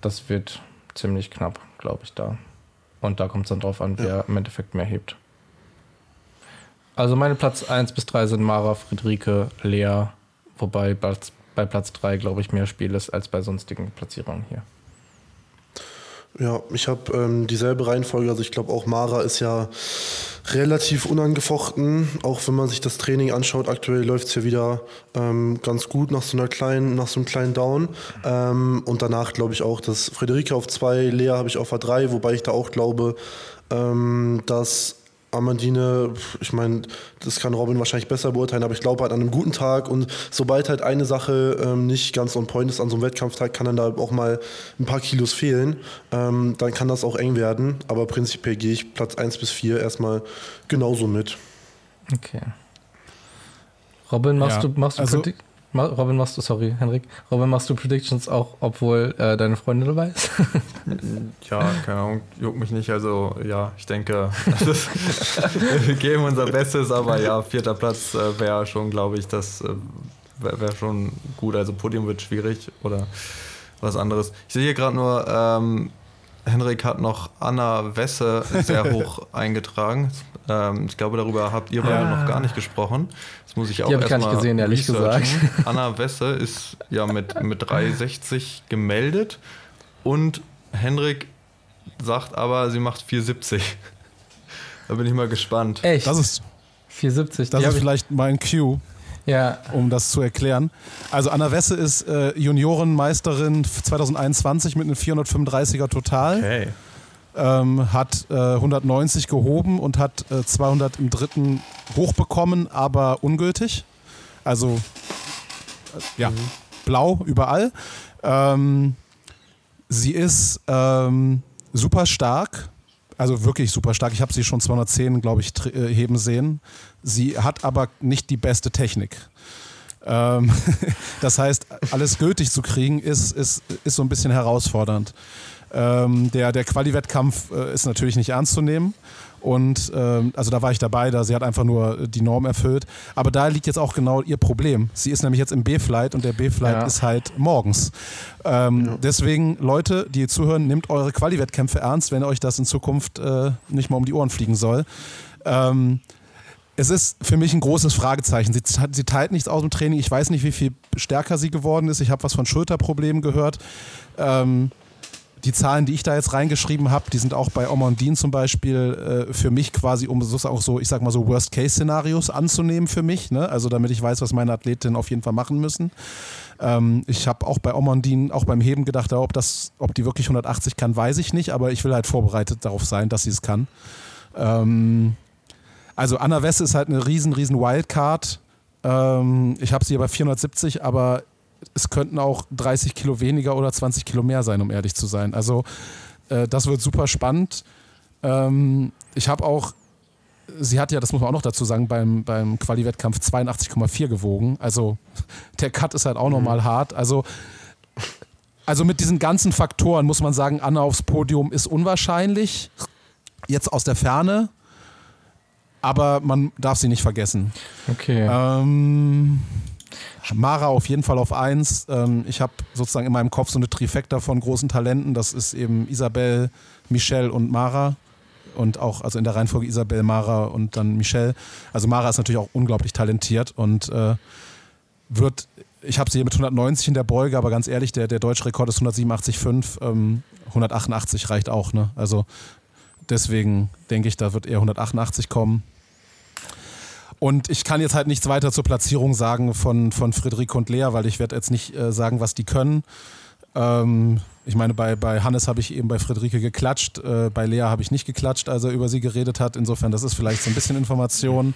[SPEAKER 1] Das wird ziemlich knapp, glaube ich, da. Und da kommt es dann drauf an, wer im Endeffekt mehr hebt. Also meine Platz 1 bis 3 sind Mara, Friederike, Lea, wobei bei Platz 3, glaube ich, mehr Spiel ist als bei sonstigen Platzierungen hier.
[SPEAKER 2] Ja, ich habe ähm, dieselbe Reihenfolge. Also ich glaube auch Mara ist ja relativ unangefochten. Auch wenn man sich das Training anschaut, aktuell läuft es ja wieder ähm, ganz gut nach so einer kleinen, nach so einem kleinen Down. Ähm, und danach glaube ich auch, dass Friederike auf zwei, Lea habe ich auf a drei, wobei ich da auch glaube, ähm, dass Amandine, ich meine, das kann Robin wahrscheinlich besser beurteilen, aber ich glaube halt an einem guten Tag und sobald halt eine Sache ähm, nicht ganz on point ist an so einem Wettkampftag, kann dann da auch mal ein paar Kilos fehlen. Ähm, dann kann das auch eng werden, aber prinzipiell gehe ich Platz 1 bis 4 erstmal genauso mit.
[SPEAKER 1] Okay. Robin, machst
[SPEAKER 3] Ja,
[SPEAKER 1] du, machst du
[SPEAKER 3] also-
[SPEAKER 1] Predict- Ma- Robin, machst du, sorry, Henrik, Robin, machst du Predictions auch, obwohl äh, deine Freundin dabei ist? <laughs>
[SPEAKER 4] Ja, keine Ahnung, juckt mich nicht. Also ja, ich denke, <laughs> wir geben unser Bestes, aber ja, vierter Platz äh, wäre schon, glaube ich, das äh, wäre wär schon gut. Also Podium wird schwierig oder was anderes. Ich sehe hier gerade nur, ähm, Henrik hat noch Anna Wesse sehr <laughs> hoch eingetragen. Ähm, ich glaube, darüber habt ihr beide
[SPEAKER 1] Ja.
[SPEAKER 4] noch gar nicht gesprochen. Das muss ich auch
[SPEAKER 1] Die hab ich gar
[SPEAKER 4] erst
[SPEAKER 1] nicht
[SPEAKER 4] mal
[SPEAKER 1] gesehen, ehrlich
[SPEAKER 4] researchen. <laughs> Anna Wesse ist ja mit, mit 3,60 gemeldet und Henrik sagt aber, sie macht 4,70. Da bin ich mal gespannt.
[SPEAKER 1] Echt?
[SPEAKER 3] Das ist,
[SPEAKER 1] 470.
[SPEAKER 3] das ist vielleicht mein Cue,
[SPEAKER 1] ja,
[SPEAKER 3] um das zu erklären. Also Anna Wesse ist äh, Juniorenmeisterin 2021 mit einem 435er Total.
[SPEAKER 4] Okay.
[SPEAKER 3] ähm, hat äh, 190 gehoben und hat äh, 200 im dritten hochbekommen, aber ungültig. Also äh, ja, blau überall. Ähm, sie ist ähm, super stark, also wirklich super stark. Ich habe sie schon 210, glaube ich, äh, heben sehen. Sie hat aber nicht die beste Technik. Ähm, <laughs> das heißt, alles gültig zu kriegen, ist, ist, ist so ein bisschen herausfordernd. Ähm, der der Quali-Wettkampf äh, ist natürlich nicht ernst zu nehmen. Und ähm, also da war ich dabei, da sie hat einfach nur die Norm erfüllt. Aber da liegt jetzt auch genau ihr Problem. Sie ist nämlich jetzt im B-Flight und der B-Flight
[SPEAKER 1] Ja.
[SPEAKER 3] ist halt morgens. Ähm, Deswegen, Leute, die zuhören, nehmt eure Quali-Wettkämpfe ernst, wenn euch das in Zukunft äh, nicht mal um die Ohren fliegen soll. Ähm, es ist für mich ein großes Fragezeichen. Sie, sie teilt nichts aus dem Training. Ich weiß nicht, wie viel stärker sie geworden ist. Ich habe was von Schulterproblemen gehört. Ähm, die Zahlen, die ich da jetzt reingeschrieben habe, die sind auch bei Omondin zum Beispiel äh, für mich quasi, um sozusagen auch so, ich sag mal so Worst-Case-Szenarios anzunehmen für mich. Ne? Also damit ich weiß, was meine Athletinnen auf jeden Fall machen müssen. Ähm, ich habe auch bei Omondin, auch beim Heben gedacht, ob, das, ob die wirklich 180 kann, weiß ich nicht, aber ich will halt vorbereitet darauf sein, dass sie es kann. Ähm, also Anna Wesse ist halt eine riesen, riesen Wildcard. Ähm, ich habe sie bei 470, aber es könnten auch 30 Kilo weniger oder 20 Kilo mehr sein, um ehrlich zu sein. Also äh, das wird super spannend. Ähm, ich habe auch, sie hat ja, das muss man auch noch dazu sagen, beim, beim Quali-Wettkampf 82,4 gewogen. Also <laughs> der Cut ist halt auch nochmal hart. Also also mit diesen ganzen Faktoren muss man sagen, Anna aufs Podium ist unwahrscheinlich. Jetzt aus der Ferne. Aber man darf sie nicht vergessen.
[SPEAKER 1] okay.
[SPEAKER 3] Ähm, Mara auf jeden Fall auf eins. Ähm, ich habe sozusagen in meinem Kopf so eine Trifecta von großen Talenten. Das ist eben Isabel, Michelle und Mara. Und auch, also in der Reihenfolge Isabel, Mara und dann Michelle. Also Mara ist natürlich auch unglaublich talentiert und äh, wird, ich habe sie hier mit 190 in der Beuge, aber ganz ehrlich, der, der deutsche Rekord ist 187,5. Ähm, 188 reicht auch, ne? Also deswegen denke ich, da wird eher 188 kommen. Und ich kann jetzt halt nichts weiter zur Platzierung sagen von, von Friederike und Lea, weil ich werde jetzt nicht äh, sagen, was die können. Ähm, ich meine, bei, bei Hannes habe ich eben bei Friederike geklatscht, äh, bei Lea habe ich nicht geklatscht, als er über sie geredet hat. Insofern, das ist vielleicht so ein bisschen Information.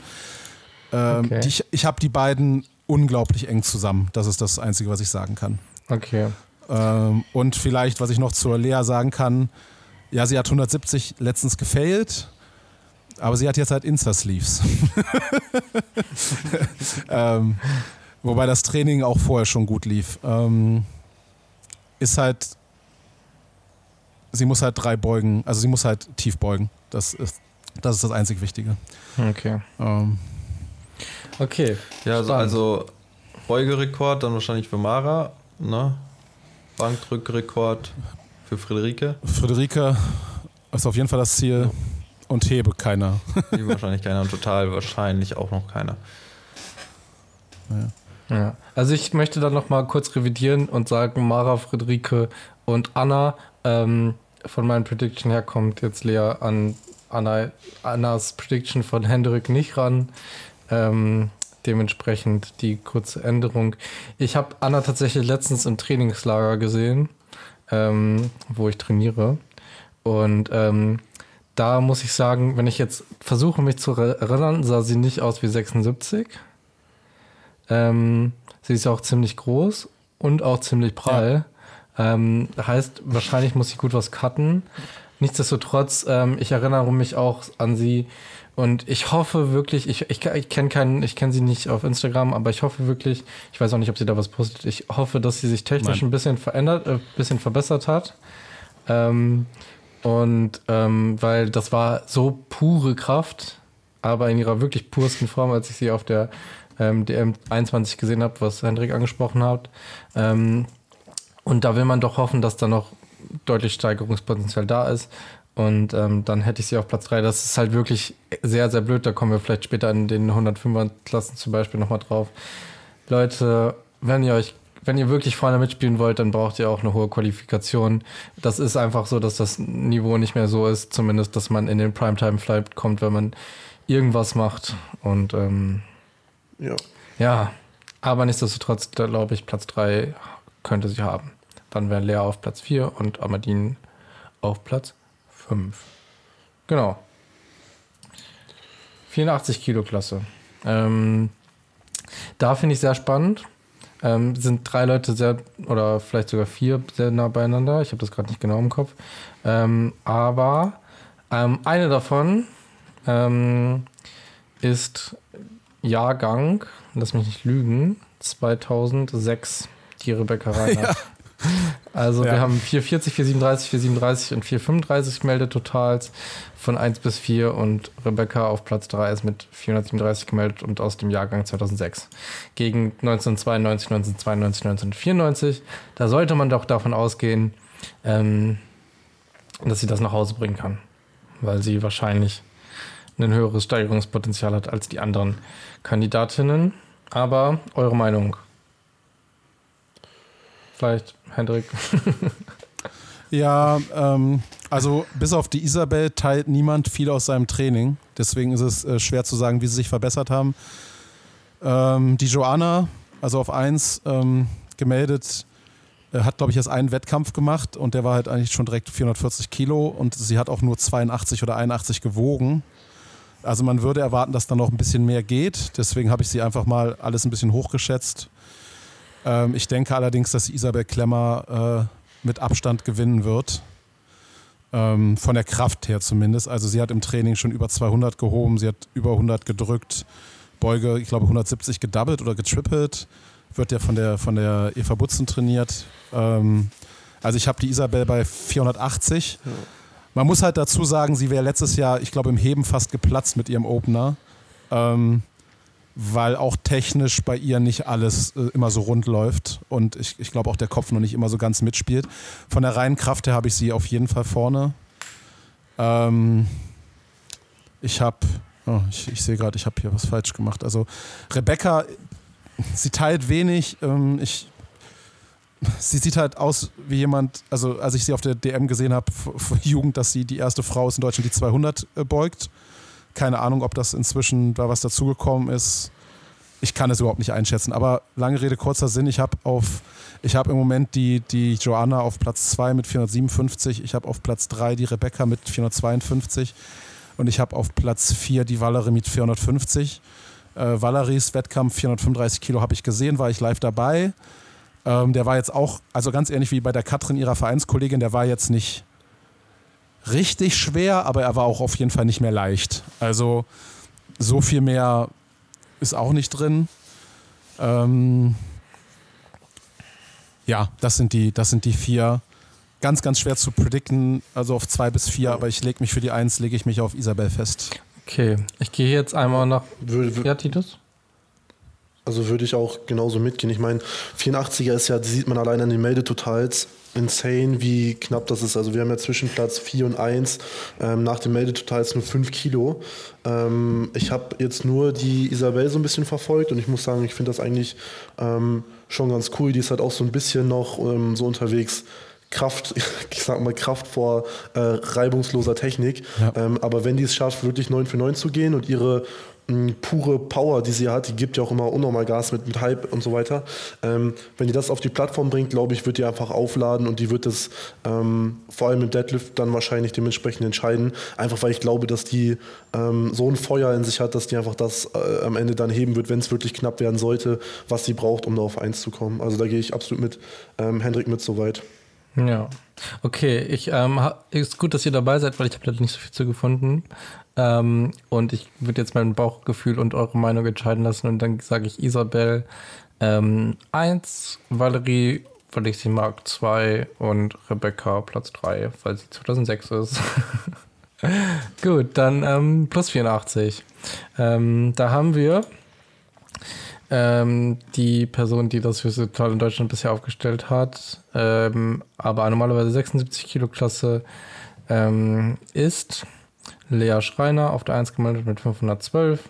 [SPEAKER 3] Ähm,
[SPEAKER 1] Okay.
[SPEAKER 3] die, ich ich habe die beiden unglaublich eng zusammen. Das ist das Einzige, was ich sagen kann.
[SPEAKER 1] okay.
[SPEAKER 3] Ähm, und vielleicht, was ich noch zur Lea sagen kann, ja, sie hat 170 letztens gefailt, aber sie hat jetzt halt Insta-Sleeves. <laughs> ähm, wobei das Training auch vorher schon gut lief. Ähm, ist halt, sie muss halt drei beugen, also sie muss halt tief beugen. Das ist das, ist das einzig Wichtige.
[SPEAKER 1] Okay.
[SPEAKER 3] Ähm,
[SPEAKER 1] Okay.
[SPEAKER 4] Ja, also, also Beugerekord dann wahrscheinlich für Mara, ne? Bankdrückrekord für Friederike.
[SPEAKER 3] Friederike ist auf jeden Fall das Ziel und Hebe keiner. <laughs>
[SPEAKER 4] Die wahrscheinlich keiner und total wahrscheinlich auch noch keiner.
[SPEAKER 1] Ja. Also ich möchte dann noch mal kurz revidieren und sagen, Mara, Friederike und Anna, ähm, von meinen Prediction her kommt jetzt Lea an Anna, Annas Prediction von Hendrik nicht ran. Ähm, dementsprechend die kurze Änderung. Ich habe Anna tatsächlich letztens im Trainingslager gesehen, ähm, wo ich trainiere. Und ähm, da muss ich sagen, wenn ich jetzt versuche, mich zu erinnern, sah sie nicht aus wie 76. Ähm, sie ist auch ziemlich groß und auch ziemlich prall. Ähm, heißt, wahrscheinlich muss sie gut was cutten. nichtsdestotrotz, ähm, ich erinnere mich auch an sie und ich hoffe wirklich, ich, ich, ich kenne keinen, ich kenne sie nicht auf Instagram, aber ich hoffe wirklich, ich weiß auch nicht, ob sie da was postet, ich hoffe, dass sie sich technisch Nein. ein bisschen verändert, ein äh, bisschen verbessert hat. Ähm, und ähm, weil das war so pure Kraft, aber in ihrer wirklich pursten Form, als ich sie auf der ähm, DM21 gesehen habe, was Hendrik angesprochen hat. Ähm, und da will man doch hoffen, dass da noch deutlich Steigerungspotenzial da ist. Und ähm, dann hätte ich sie auf Platz 3. Das ist halt wirklich sehr, sehr blöd. Da kommen wir vielleicht später in den 105er Klassen zum Beispiel nochmal drauf. Leute, wenn ihr euch, wenn ihr wirklich vorne mitspielen wollt, dann braucht ihr auch eine hohe Qualifikation. Das ist einfach so, dass das Niveau nicht mehr so ist, zumindest, dass man in den Primetime-Flight kommt, wenn man irgendwas macht. Und ähm, ja. ja, aber nichtsdestotrotz, glaube ich, Platz 3 könnte sie haben. Dann wäre Lea auf Platz 4 und Amadine auf Platz 5. Genau. 84 Kilo Klasse. Ähm, da finde ich sehr spannend. Ähm, sind drei Leute sehr, oder vielleicht sogar vier sehr nah beieinander. Ich habe das gerade nicht genau im Kopf. Ähm, aber ähm, eine davon ähm, ist Jahrgang, lass mich nicht lügen, 2006, die Rebecca Reinhardt. Ja. <laughs> Also ja. wir haben 440, 437, 437 und 435 Meldetotals von 1 bis 4 und Rebecca auf Platz 3 ist mit 437 gemeldet und aus dem Jahrgang 2006. Gegen 1992, 1992, 1994. Da sollte man doch davon ausgehen, ähm, dass sie das nach Hause bringen kann, weil sie wahrscheinlich ein höheres Steigerungspotenzial hat als die anderen Kandidatinnen. Aber eure Meinung? Vielleicht, Hendrik. <laughs>
[SPEAKER 3] ja, ähm, also bis auf die Isabel teilt niemand viel aus seinem Training. Deswegen ist es äh, schwer zu sagen, wie sie sich verbessert haben. Ähm, die Joanna, also auf 1 ähm, gemeldet, äh, hat, glaube ich, erst einen Wettkampf gemacht und der war halt eigentlich schon direkt 440 Kilo und sie hat auch nur 82 oder 81 gewogen. Also man würde erwarten, dass da noch ein bisschen mehr geht. Deswegen habe ich sie einfach mal alles ein bisschen hochgeschätzt. Ähm, ich denke allerdings, dass Isabel Klemmer äh, mit Abstand gewinnen wird. Ähm, von der Kraft her zumindest. Also sie hat im Training schon über 200 gehoben, sie hat über 100 gedrückt, Beuge, ich glaube 170 gedoubled oder getrippelt. Wird ja von der, von der Eva Butzen trainiert. Ähm, also ich habe die Isabel bei 480. Ja. Man muss halt dazu sagen, sie wäre letztes Jahr, ich glaube, im Heben fast geplatzt mit ihrem Opener. Ähm, weil auch technisch bei ihr nicht alles äh, immer so rund läuft und ich, ich glaube auch der Kopf noch nicht immer so ganz mitspielt. Von der reinen Kraft her habe ich sie auf jeden Fall vorne. Ähm, ich habe, oh, ich, ich sehe gerade, ich habe hier was falsch gemacht. Also Rebecca, sie teilt wenig. Ähm, ich, sie sieht halt aus wie jemand, also als ich sie auf der DM gesehen habe, vor Jugend, dass sie die erste Frau ist in Deutschland, die 200 äh, beugt keine Ahnung, ob das inzwischen da was dazugekommen ist. Ich kann es überhaupt nicht einschätzen. Aber lange Rede, kurzer Sinn. Ich habe auf, im Moment die, die Joanna auf Platz 2 mit 457. Ich habe auf Platz 3 die Rebecca mit 452. Und ich habe auf Platz 4 die Valerie mit 450. Äh, Valeries Wettkampf 435 Kilo habe ich gesehen, war ich live dabei. Ähm, der war jetzt auch, also ganz ähnlich wie bei der Katrin, ihrer Vereinskollegin, der war jetzt nicht richtig schwer, aber er war auch auf jeden Fall nicht mehr leicht. Also so viel mehr ist auch nicht drin. Ähm ja, das sind, die, das sind die vier. Ganz, ganz schwer zu predikten, also auf zwei bis vier, aber ich lege mich für die eins, lege ich mich auf Isabel fest.
[SPEAKER 1] Okay, ich gehe jetzt einmal nach.
[SPEAKER 2] ja, Titus? Also würde ich auch genauso mitgehen. Ich meine, 84er ist ja, sieht man allein an den Meldetotals, insane, wie knapp das ist. Also wir haben ja zwischen Platz 4 und 1 ähm, nach dem Meldetotals nur 5 Kilo. Ähm, ich habe jetzt nur die Isabel so ein bisschen verfolgt und ich muss sagen, ich finde das eigentlich ähm, schon ganz cool. Die ist halt auch so ein bisschen noch ähm, so unterwegs. Kraft, <laughs> ich sag mal Kraft vor äh, reibungsloser Technik. Ja. Ähm, aber wenn die es schafft, wirklich 9 für 9 zu gehen und ihre pure Power, die sie hat, die gibt ja auch immer unnormal Gas mit, mit Hype und so weiter. Ähm, wenn die das auf die Plattform bringt, glaube ich, wird die einfach aufladen und die wird das ähm, vor allem im Deadlift dann wahrscheinlich dementsprechend entscheiden. Einfach weil ich glaube, dass die ähm, so ein Feuer in sich hat, dass die einfach das äh, am Ende dann heben wird, wenn es wirklich knapp werden sollte, was sie braucht, um da auf 1 zu kommen. Also da gehe ich absolut mit ähm, Hendrik mit soweit.
[SPEAKER 1] Ja. Okay, ich ähm, ist gut, dass ihr dabei seid, weil ich habe leider nicht so viel zu gefunden. Ähm, und ich würde jetzt mein Bauchgefühl und eure Meinung entscheiden lassen und dann sage ich Isabel ähm, 1, Valerie, weil ich sie mag 2 und Rebecca Platz 3, weil sie 2006 ist. <laughs> gut, dann ähm, plus 84. Ähm, da haben wir ähm, die Person, die das höchste Total in Deutschland bisher aufgestellt hat, ähm, aber normalerweise 76 Kilo Klasse ähm, ist Lea Schreiner auf der 1 gemeldet mit 512.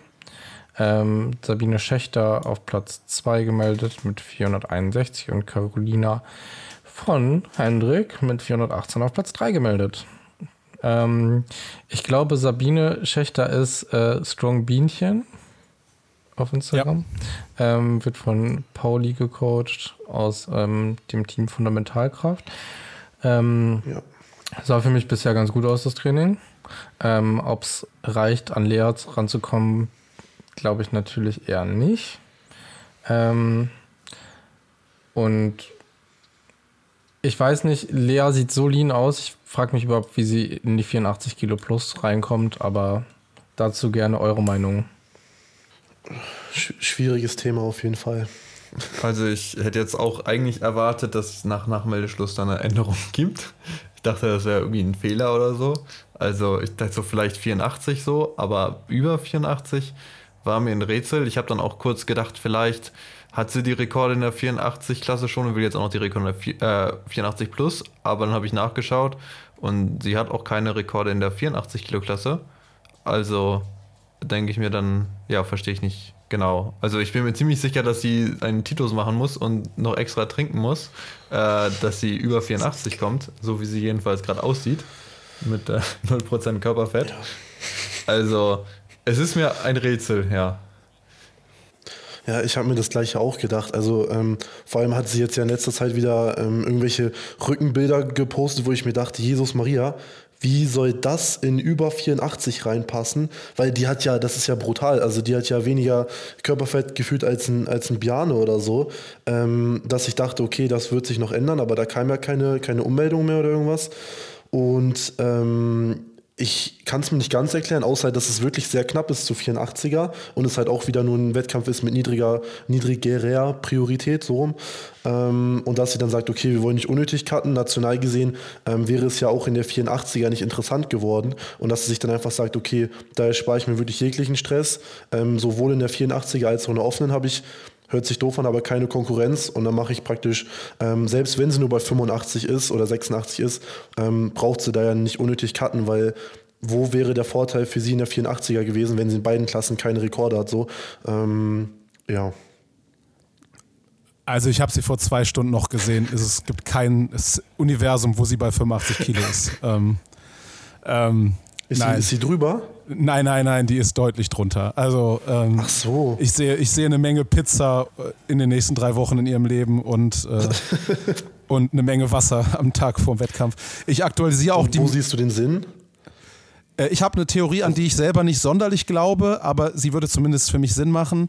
[SPEAKER 1] Ähm, Sabine Schächter auf Platz 2 gemeldet mit 461 und Carolina von Hendrik mit 418 auf Platz 3 gemeldet. Ähm, ich glaube, Sabine Schächter ist äh, Strong Bienchen auf Instagram. Ja. Ähm, wird von Pauli gecoacht aus ähm, dem Team Fundamentalkraft. Ähm, ja. Sah für mich bisher ganz gut aus, das Training. Ähm, Ob es reicht, an Lea ranzukommen, glaube ich natürlich eher nicht. Ähm, und ich weiß nicht, Lea sieht so lean aus. Ich frage mich überhaupt, wie sie in die 84 Kilo plus reinkommt, aber dazu gerne eure Meinung.
[SPEAKER 2] Schwieriges Thema auf jeden Fall.
[SPEAKER 4] Also ich hätte jetzt auch eigentlich erwartet, dass es nach Nachmeldeschluss dann eine Änderung <laughs> gibt. Ich dachte, das wäre irgendwie ein Fehler oder so. Also ich dachte so vielleicht 84 so, aber über 84 war mir ein Rätsel. Ich habe dann auch kurz gedacht, vielleicht hat sie die Rekorde in der 84-Klasse schon und will jetzt auch noch die Rekorde in der 84 äh, plus. Aber dann habe ich nachgeschaut und sie hat auch keine Rekorde in der 84 Kilo Klasse. Also denke ich mir dann, ja, verstehe ich nicht genau. Also ich bin mir ziemlich sicher, dass sie einen Titus machen muss und noch extra trinken muss, äh, dass sie über 84 kommt, so wie sie jedenfalls gerade aussieht, mit äh, <laughs> 0% Körperfett. Also es ist mir ein Rätsel, ja.
[SPEAKER 2] Ja, ich habe mir das gleiche auch gedacht. Also ähm, vor allem hat sie jetzt ja in letzter Zeit wieder ähm, irgendwelche Rückenbilder gepostet, wo ich mir dachte, Jesus Maria, wie soll das in über 84 reinpassen? Weil die hat ja, das ist ja brutal, also die hat ja weniger Körperfett gefühlt als ein, als ein Biane oder so, ähm, dass ich dachte, okay, das wird sich noch ändern, aber da kam ja keine, keine Ummeldung mehr oder irgendwas. Und ähm, ich kann es mir nicht ganz erklären, außer dass es wirklich sehr knapp ist zu 84er und es halt auch wieder nur ein Wettkampf ist mit niedriger, niedrigerer Priorität, so rum. Ähm, und dass sie dann sagt, okay, wir wollen nicht unnötig cutten. National gesehen ähm, wäre es ja auch in der 84er nicht interessant geworden. Und dass sie sich dann einfach sagt, okay, da erspare ich mir wirklich jeglichen Stress. Ähm, sowohl in der 84er als auch in der offenen habe ich hört sich doof an, aber keine Konkurrenz. Und dann mache ich praktisch, ähm, selbst wenn sie nur bei 85 ist oder 86 ist, ähm, braucht sie da ja nicht unnötig cutten, weil wo wäre der Vorteil für sie in der 84er gewesen, wenn sie in beiden Klassen keine Rekorde hat? So, ähm, ja.
[SPEAKER 3] Also ich habe sie vor zwei Stunden noch gesehen. Es gibt kein Universum, wo sie bei 85 Kilo ist. <laughs> ähm,
[SPEAKER 2] ähm, ist, nein. Sie, ist sie drüber?
[SPEAKER 3] Nein, nein, nein, die ist deutlich drunter. Also ähm,
[SPEAKER 2] Ach so.
[SPEAKER 3] Ich sehe, ich sehe eine Menge Pizza äh, in den nächsten drei Wochen in ihrem Leben und, äh, <laughs> und eine Menge Wasser am Tag vorm Wettkampf. Ich aktualisiere auch
[SPEAKER 2] und
[SPEAKER 3] die.
[SPEAKER 2] Wo siehst du den Sinn?
[SPEAKER 3] Äh, ich habe eine Theorie, an die ich selber nicht sonderlich glaube, aber sie würde zumindest für mich Sinn machen.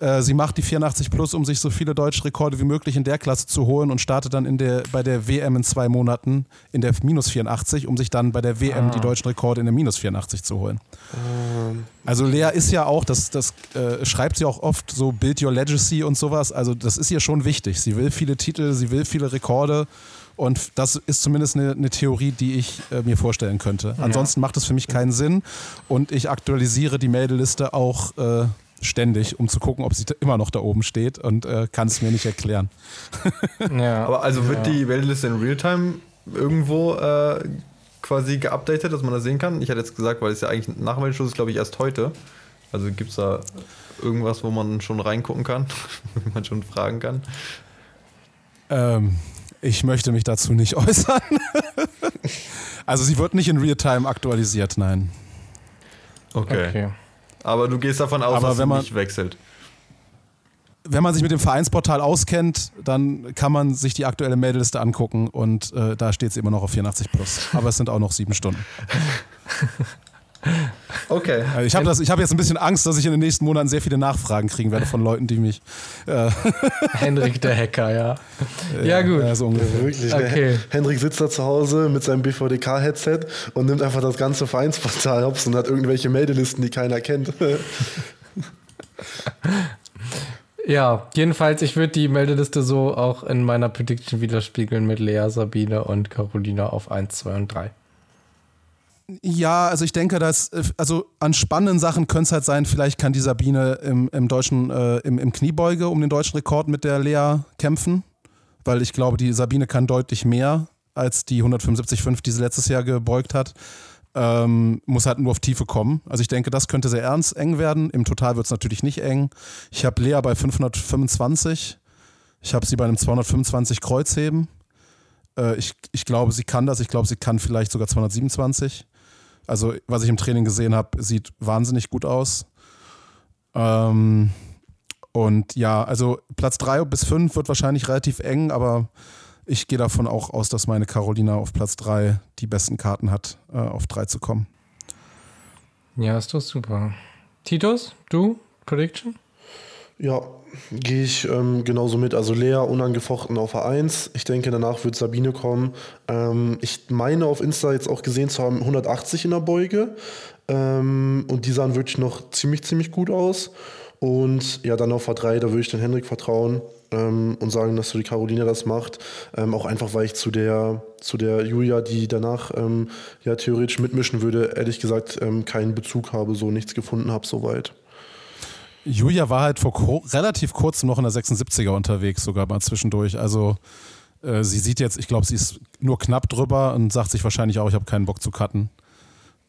[SPEAKER 3] Äh, sie macht die 84 plus, um sich so viele deutsche Rekorde wie möglich in der Klasse zu holen und startet dann in der, bei der WM in zwei Monaten in der minus 84, um sich dann bei der WM ah. die deutschen Rekorde in der minus 84 zu holen. Ähm. Also Lea ist ja auch, das, das äh, schreibt sie auch oft, so Build Your Legacy und sowas. Also das ist ihr schon wichtig. Sie will viele Titel, sie will viele Rekorde. Und das ist zumindest eine, eine Theorie, die ich äh, mir vorstellen könnte. Ansonsten ja. macht es für mich keinen Sinn. Und ich aktualisiere die Meldeliste auch äh, ständig, um zu gucken, ob sie immer noch da oben steht und äh, kann es mir nicht erklären.
[SPEAKER 4] ja. <laughs> Aber also wird ja. die Meldeliste in Realtime irgendwo äh, quasi geupdatet, dass man das sehen kann? Ich hatte jetzt gesagt, weil es ja eigentlich nach Meldeschuss ist, glaube ich, erst heute. Also gibt es da irgendwas, wo man schon reingucken kann, <laughs> wo man schon fragen kann?
[SPEAKER 3] Ähm, ich möchte mich dazu nicht <laughs> äußern. also sie wird nicht in Realtime aktualisiert, nein.
[SPEAKER 4] Okay. okay. Aber du gehst davon aus, Aber dass sie man, nicht wechselt.
[SPEAKER 3] Wenn man sich mit dem Vereinsportal auskennt, dann kann man sich die aktuelle Meldeliste angucken und äh, da steht es immer noch auf 84 plus. Aber es sind auch noch sieben Stunden. <laughs>
[SPEAKER 4] Okay.
[SPEAKER 3] Also ich habe hab jetzt ein bisschen Angst, dass ich in den nächsten Monaten sehr viele Nachfragen kriegen werde von Leuten, die mich. Äh, <laughs>
[SPEAKER 1] Henrik der Hacker, ja. Ja, gut.
[SPEAKER 3] Ja, so ungefähr.
[SPEAKER 2] Wirklich.
[SPEAKER 1] Okay.
[SPEAKER 2] Der Hendrik sitzt da zu Hause mit seinem BVDK-Headset und nimmt einfach das ganze Vereinsportal hops und hat irgendwelche Meldelisten, die keiner kennt. <laughs>
[SPEAKER 1] Ja, jedenfalls, ich würde die Meldeliste so auch in meiner Prediction widerspiegeln mit Lea, Sabine und Carolina auf 1, 2 und 3.
[SPEAKER 3] Ja, also ich denke, dass, äh, also an spannenden Sachen könnte es halt sein, vielleicht kann die Sabine im, im deutschen, äh, im, im Kniebeuge um den deutschen Rekord mit der Lea kämpfen, weil ich glaube, die Sabine kann deutlich mehr als die 175,5, die sie letztes Jahr gebeugt hat. Ähm, muss halt nur auf Tiefe kommen. Also ich denke, das könnte sehr ernst eng werden. Im Total wird es natürlich nicht eng. Ich habe Lea bei 525. Ich habe sie bei einem 225 Kreuzheben. Äh, ich, ich glaube, sie kann das. Ich glaube, sie kann vielleicht sogar 227. Also, was ich im Training gesehen habe, sieht wahnsinnig gut aus. Ähm, und ja, also Platz 3 bis 5 wird wahrscheinlich relativ eng, aber ich gehe davon auch aus, dass meine Carolina auf Platz 3 die besten Karten hat, äh, auf 3 zu kommen.
[SPEAKER 1] Ja, ist doch super. Titus, du? Prediction?
[SPEAKER 2] Ja, gehe ich ähm, genauso mit. Also Lea unangefochten auf A1. Ich denke, danach wird Sabine kommen. Ähm, ich meine auf Insta jetzt auch gesehen zu haben, 180 in der Beuge. Ähm, und die sahen wirklich noch ziemlich, ziemlich gut aus. Und ja, dann auf A3, da würde ich den Hendrik vertrauen ähm, und sagen, dass so die Caroline das macht. Ähm, auch einfach, weil ich zu der, zu der Julia, die danach ähm, ja theoretisch mitmischen würde, ehrlich gesagt ähm, keinen Bezug habe, so nichts gefunden habe soweit.
[SPEAKER 3] Julia war halt vor ko relativ kurzem noch in der 76er unterwegs, sogar mal zwischendurch. Also äh, sie sieht jetzt, ich glaube, sie ist nur knapp drüber und sagt sich wahrscheinlich auch, ich habe keinen Bock zu cutten.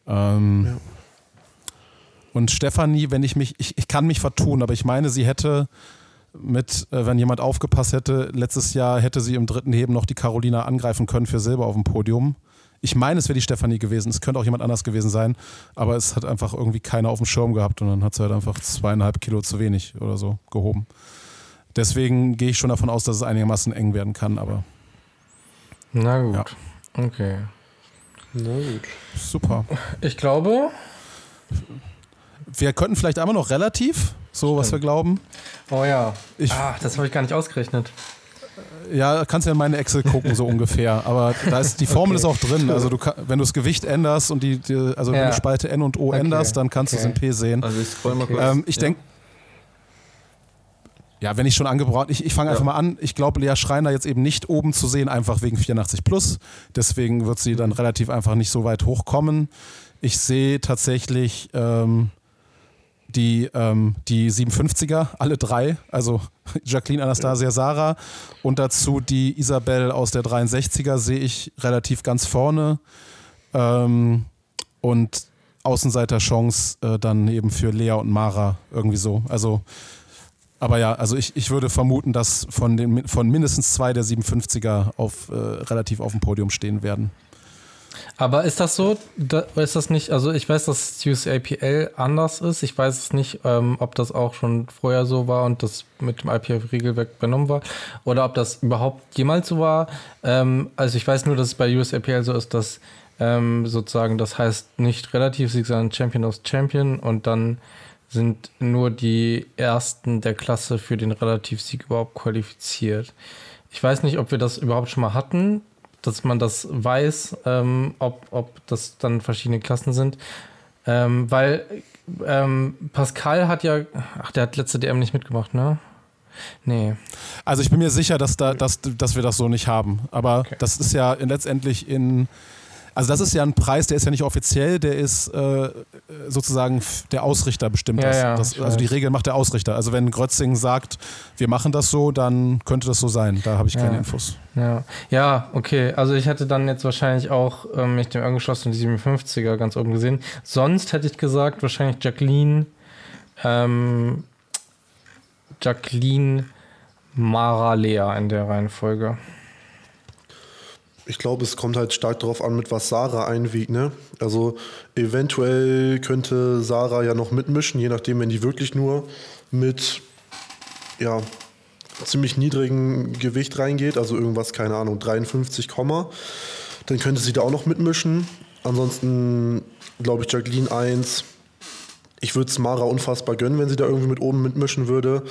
[SPEAKER 3] Ähm, ja. Und Stefanie, wenn ich mich, ich, ich kann mich vertun, aber ich meine, sie hätte mit, äh, wenn jemand aufgepasst hätte, letztes Jahr hätte sie im dritten Heben noch die Carolina angreifen können für Silber auf dem Podium. Ich meine, es wäre die Stefanie gewesen. Es könnte auch jemand anders gewesen sein, aber es hat einfach irgendwie keiner auf dem Schirm gehabt und dann hat sie halt einfach zweieinhalb Kilo zu wenig oder so gehoben. Deswegen gehe ich schon davon aus, dass es einigermaßen eng werden kann, aber.
[SPEAKER 1] Na gut. Ja. Okay.
[SPEAKER 2] Na gut.
[SPEAKER 3] Super.
[SPEAKER 1] Ich glaube.
[SPEAKER 3] Wir könnten vielleicht einmal noch relativ, so Stimmt. was wir glauben.
[SPEAKER 1] Oh ja. Ich, ah, das habe ich gar nicht ausgerechnet.
[SPEAKER 3] Ja, kannst ja in meine Excel gucken, so <laughs> ungefähr. Aber da ist die Formel okay. ist auch drin. Also du wenn du das Gewicht änderst und die, die also ja. wenn du Spalte N und O okay. änderst, dann kannst okay. du es in P sehen. Also ich scroll mal kurz. Ähm, ich ja. denke, ja, wenn ich schon angebracht, ich, ich fange ja. einfach mal an. Ich glaube, Lea Schreiner jetzt eben nicht oben zu sehen, einfach wegen 84 plus. Deswegen wird sie dann relativ einfach nicht so weit hochkommen. Ich sehe tatsächlich ähm, die, ähm, die 57er, alle drei, also Jacqueline, Anastasia, Sarah und dazu die Isabel aus der 63er sehe ich relativ ganz vorne ähm, und Außenseiter-Chance äh, dann eben für Lea und Mara irgendwie so. Also, aber ja, also ich, ich würde vermuten, dass von, den, von mindestens zwei der 57er auf, äh, relativ auf dem Podium stehen werden.
[SPEAKER 1] Aber ist das so? Da, ist das nicht? Also ich weiß, dass USAPL anders ist. Ich weiß es nicht, ähm, ob das auch schon vorher so war und das mit dem IPF-Regelwerk übernommen war oder ob das überhaupt jemals so war. Ähm, also ich weiß nur, dass es bei USAPL so ist, dass ähm, sozusagen das heißt nicht Relativsieg, sondern Champion of Champion und dann sind nur die ersten der Klasse für den Relativsieg überhaupt qualifiziert. Ich weiß nicht, ob wir das überhaupt schon mal hatten dass man das weiß, ähm, ob, ob das dann verschiedene Klassen sind. Ähm, weil ähm, Pascal hat ja, ach, der hat letzte DM nicht mitgemacht, ne? Nee.
[SPEAKER 3] Also ich bin mir sicher, dass, da, dass, dass wir das so nicht haben. Aber okay. das ist ja letztendlich in also das ist ja ein Preis, der ist ja nicht offiziell, der ist äh, sozusagen der Ausrichter bestimmt das. Ja, das also die Regel macht der Ausrichter. Also wenn Grötzing sagt, wir machen das so, dann könnte das so sein. Da habe ich keine
[SPEAKER 1] ja.
[SPEAKER 3] Infos.
[SPEAKER 1] Ja. ja, okay. Also ich hätte dann jetzt wahrscheinlich auch ähm, mich dem angeschlossen, die 57er ganz oben gesehen. Sonst hätte ich gesagt, wahrscheinlich Jacqueline, ähm, Jacqueline Mara Lea in der Reihenfolge.
[SPEAKER 2] Ich glaube, es kommt halt stark darauf an, mit was Sarah einwiegt. Ne? Also eventuell könnte Sarah ja noch mitmischen, je nachdem, wenn die wirklich nur mit ja, ziemlich niedrigem Gewicht reingeht, also irgendwas, keine Ahnung, 53, dann könnte sie da auch noch mitmischen. Ansonsten glaube ich Jacqueline 1, Ich würde es Mara unfassbar gönnen, wenn sie da irgendwie mit oben mitmischen würde.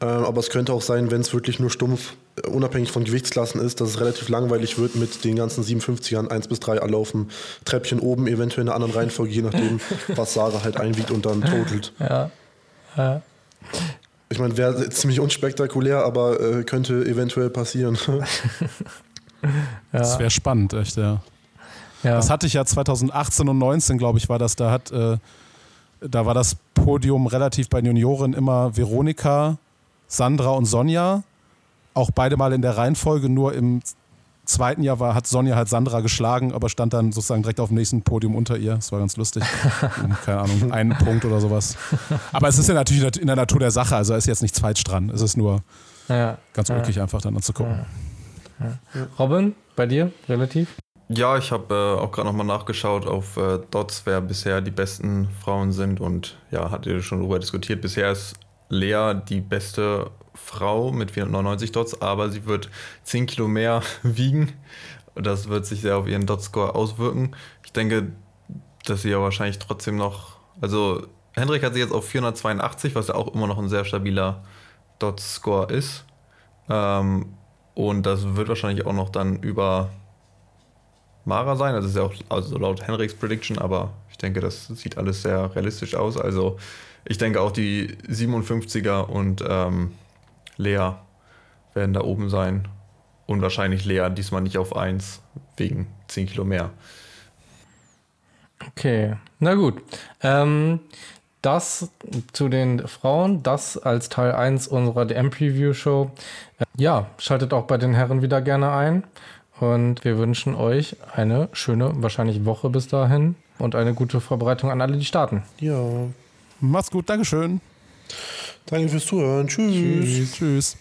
[SPEAKER 2] Ähm, aber es könnte auch sein, wenn es wirklich nur stumpf, äh, unabhängig von Gewichtsklassen ist, dass es relativ langweilig wird mit den ganzen 57ern, 1 bis 3 alle auf dem Treppchen oben, eventuell in einer anderen Reihenfolge, je nachdem, <laughs> was Sarah halt einwiegt und dann totelt.
[SPEAKER 1] Ja. ja.
[SPEAKER 2] Ich meine, wäre ziemlich unspektakulär, aber äh, könnte eventuell passieren. <laughs>
[SPEAKER 3] ja. Das wäre spannend, echt, ja. ja. Das hatte ich ja 2018 und 2019, glaube ich, war das. Da hat äh, da war das Podium relativ bei Junioren immer Veronika, Sandra und Sonja. Auch beide mal in der Reihenfolge, nur im zweiten Jahr war, hat Sonja halt Sandra geschlagen, aber stand dann sozusagen direkt auf dem nächsten Podium unter ihr. Das war ganz lustig. <laughs> Keine Ahnung, einen Punkt oder sowas. Aber es ist ja natürlich in der Natur der Sache, also ist jetzt nichts falsch dran. Es ist nur ja, ganz ja. einfach dann anzugucken.
[SPEAKER 1] Ja. Robin, bei dir relativ?
[SPEAKER 4] Ja, ich habe äh, auch gerade nochmal nachgeschaut auf äh, Dots, wer bisher die besten Frauen sind und ja, hat ihr schon darüber diskutiert. Bisher ist Lea die beste Frau mit 499 Dots, aber sie wird 10 Kilo mehr <laughs> wiegen. Das wird sich sehr auf ihren Dot-Score auswirken. Ich denke, dass sie ja wahrscheinlich trotzdem noch, also Hendrik hat sie jetzt auf 482, was ja auch immer noch ein sehr stabiler Dot-Score ist. Ähm, und das wird wahrscheinlich auch noch dann über Mara sein. Das ist ja auch also laut Henriks Prediction, aber ich denke, das sieht alles sehr realistisch aus. Also ich denke auch die 57er und ähm, Lea werden da oben sein. Und wahrscheinlich Lea diesmal nicht auf 1 wegen 10 Kilo mehr.
[SPEAKER 1] Okay, na gut. Ähm, das zu den Frauen, das als Teil 1 unserer DM-Preview-Show. Äh, ja, schaltet auch bei den Herren wieder gerne ein. Und wir wünschen euch eine schöne, wahrscheinlich Woche bis dahin und eine gute Vorbereitung an alle, die starten.
[SPEAKER 2] Ja.
[SPEAKER 3] Macht's gut, Dankeschön.
[SPEAKER 2] Danke fürs Zuhören. Tschüss. Tschüss. Tschüss.